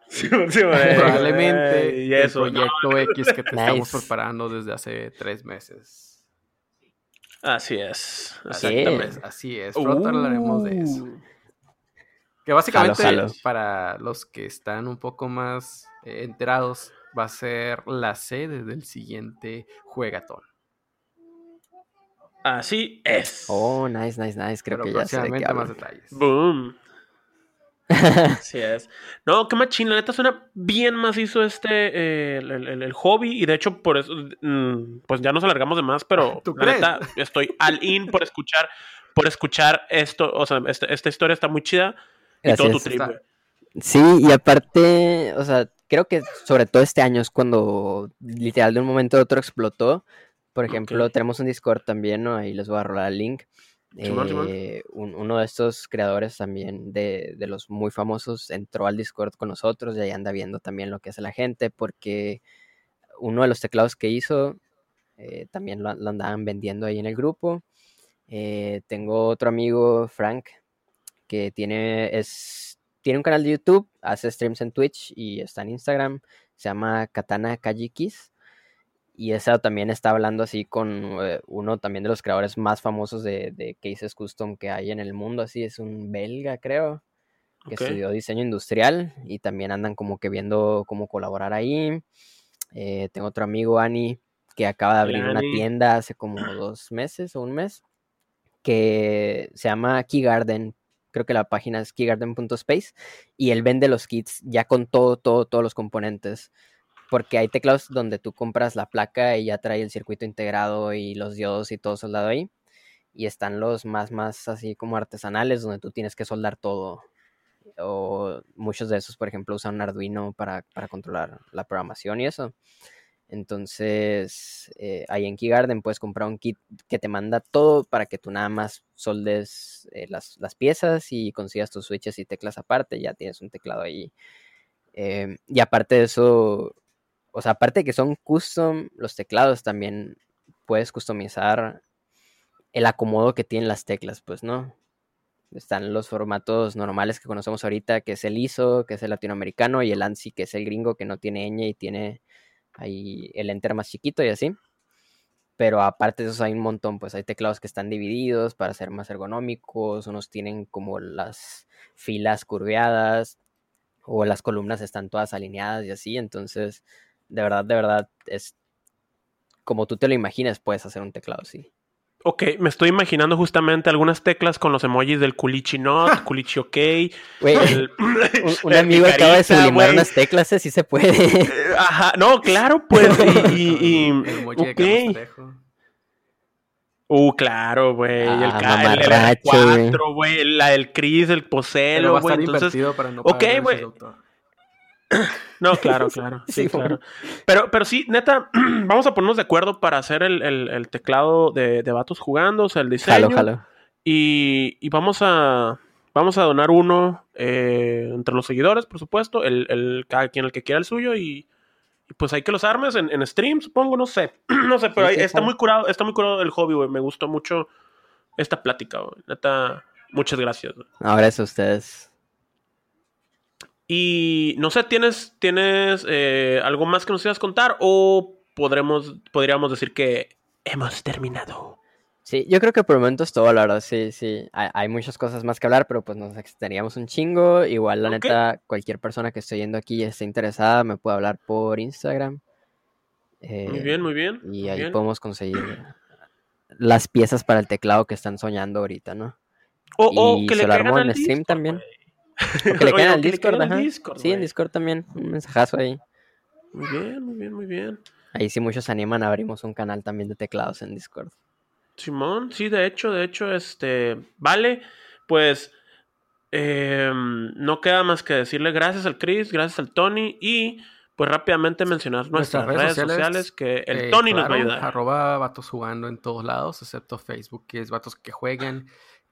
Sí, sí, Probablemente el proyecto X que te estamos preparando desde hace tres meses. Así es. Así es. Así es, pronto hablaremos de eso. Uh. Que básicamente, jalo. para los que están un poco más eh, enterados, va a ser la sede del siguiente juegatón. Así es. Oh, nice, nice, nice. Creo Pero que ya sé de qué más detalles. Boom. Así es. No, qué machín. La neta suena bien macizo este, eh, el, el- el hobby. Y de hecho, por eso, mm, pues ya nos alargamos de más, pero ¿Tú la crees? neta, estoy al in por escuchar, por escuchar esto. O sea, este- esta historia está muy chida. Y todo tu trip. Sí, y aparte, o sea, creo que sobre todo este año es cuando literal de un momento a otro explotó. Por ejemplo, Ok. tenemos un Discord también, ¿no? Ahí les voy a rolar el link. Eh, un- uno de estos creadores también de, de los muy famosos entró al Discord con nosotros y ahí anda viendo también lo que hace la gente porque uno de los teclados que hizo eh, también lo, lo andaban vendiendo ahí en el grupo. Eh, tengo otro amigo, Frank, que tiene, es, tiene un canal de YouTube, hace streams en Twitch y está en Instagram. Se llama Katana Kajikis. Y esa también está hablando así con eh, uno también de los creadores más famosos de, de cases custom que hay en el mundo. Así es un belga, creo, que Ok. estudió diseño industrial y también andan como que viendo cómo colaborar ahí. Eh, tengo otro amigo, Ani, que acaba de Hola, abrir una tienda hace como dos meses o un mes que se llama Key Garden. Creo que la página es keygarden.space y él vende los kits ya con todo, todo, todos los componentes. Porque hay teclados donde tú compras la placa y ya trae el circuito integrado y los diodos y todo soldado ahí. Y están los más, más así como artesanales donde tú tienes que soldar todo. O muchos de esos, por ejemplo, usan un Arduino para, para controlar la programación y eso. Entonces, eh, ahí en Key Garden puedes comprar un kit que te manda todo para que tú nada más soldes eh, las, las piezas y consigas tus switches y teclas aparte. Ya tienes un teclado ahí. Em, y aparte de eso, o sea, aparte de que son custom, los teclados también puedes customizar el acomodo que tienen las teclas, pues, ¿no? Están los formatos normales que conocemos ahorita, que es el ISO, que es el latinoamericano, y el ANSI, que es el gringo, que no tiene ñ y tiene ahí el enter más chiquito y así. Pero aparte de eso hay un montón, pues hay teclados que están divididos para ser más ergonómicos, unos tienen como las filas curveadas o las columnas están todas alineadas y así, entonces de verdad, de verdad es como tú te lo imaginas, puedes hacer un teclado así. Ok, me estoy imaginando justamente algunas teclas con los emojis del culichi not, culichi ok. El- un, un el amigo acaba de sublimar unas teclas, así se puede. Eh, Ajá, no, claro, pues. Y, y- y- El emoji de Carlos ok. Trejo. Uh, claro, güey. el, Ah, el, el mamarracho, güey. R4, güey. La del Chris, el Pero Pocelo, va a güey. estar Entonces, para no ok, güey. no, claro, claro. Sí, Sí, claro. Pero, pero sí, neta, vamos a ponernos de acuerdo para hacer el, el- el teclado de, de vatos jugando, o sea, el diseño. Jalo, jalo. Y, y vamos a vamos a donar uno eh, entre los seguidores, por supuesto, el, el- cada quien el que quiera el suyo y, y pues hay que los armes en, en stream, supongo, no sé, no sé, pero Sí, ahí sí, está muy curado, está muy curado el hobby, güey, me gustó mucho esta plática, güey, neta, muchas gracias. Ahora es a ustedes. Y no sé, ¿tienes, tienes eh, algo más que nos quieras contar o podremos, podríamos decir que hemos terminado? Sí, yo creo que por el momento es todo, la verdad, sí, sí. Hay, hay muchas cosas más que hablar, pero pues nos extenderíamos un chingo. Igual, la neta, cualquier persona que esté yendo aquí y esté interesada me puede hablar por Instagram. Muy Eh, bien, muy bien. Y muy ahí bien. podemos conseguir las piezas para el teclado que están soñando ahorita, ¿no? O, que le caigan armó al en stream también. O que le caigan al Discord, ajá. Sí, en. Discord también. Un mensajazo ahí. Muy bien, muy bien, muy bien. Ahí sí muchos se animan, abrimos un canal también de teclados en Discord. Simón, sí, de hecho, de hecho, este, vale, pues em, no queda más que decirle gracias al Chris, gracias al Tony y pues rápidamente mencionar nuestras, redes, sociales, que el Eh, Tony nos va a ayudar. Arroba vatos jugando en todos lados, excepto Facebook, que es vatos que juegan.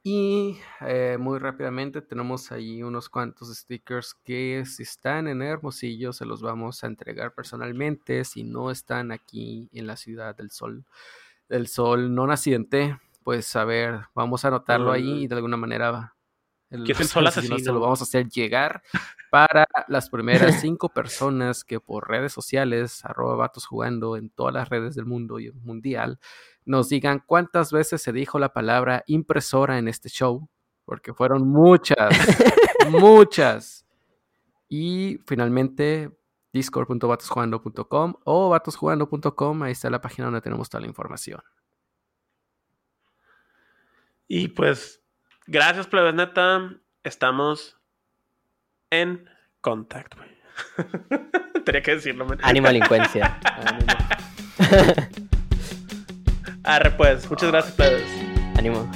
Y eh, muy rápidamente tenemos ahí unos cuantos stickers que si están en Hermosillo se los vamos a entregar personalmente. Si no están aquí en la ciudad del sol, del sol no naciente, pues a ver, vamos a anotarlo ahí y de alguna manera el, Que es el sol asesino. se lo vamos a hacer llegar para las primeras cinco personas que por redes sociales, arroba vatos jugando en todas las redes del mundo y mundial, nos digan cuántas veces se dijo la palabra impresora en este show, porque fueron muchas, muchas. Y finalmente, discord.vatosjugando.com o vatosjugando.com, ahí está la página donde tenemos toda la información. Y pues, gracias, plebes, neta, estamos en contacto, güey. Tenía que decirlo, man. Ánimo delincuencia. Ánimo. Arre, pues, muchas gracias, plebes. Ánimo.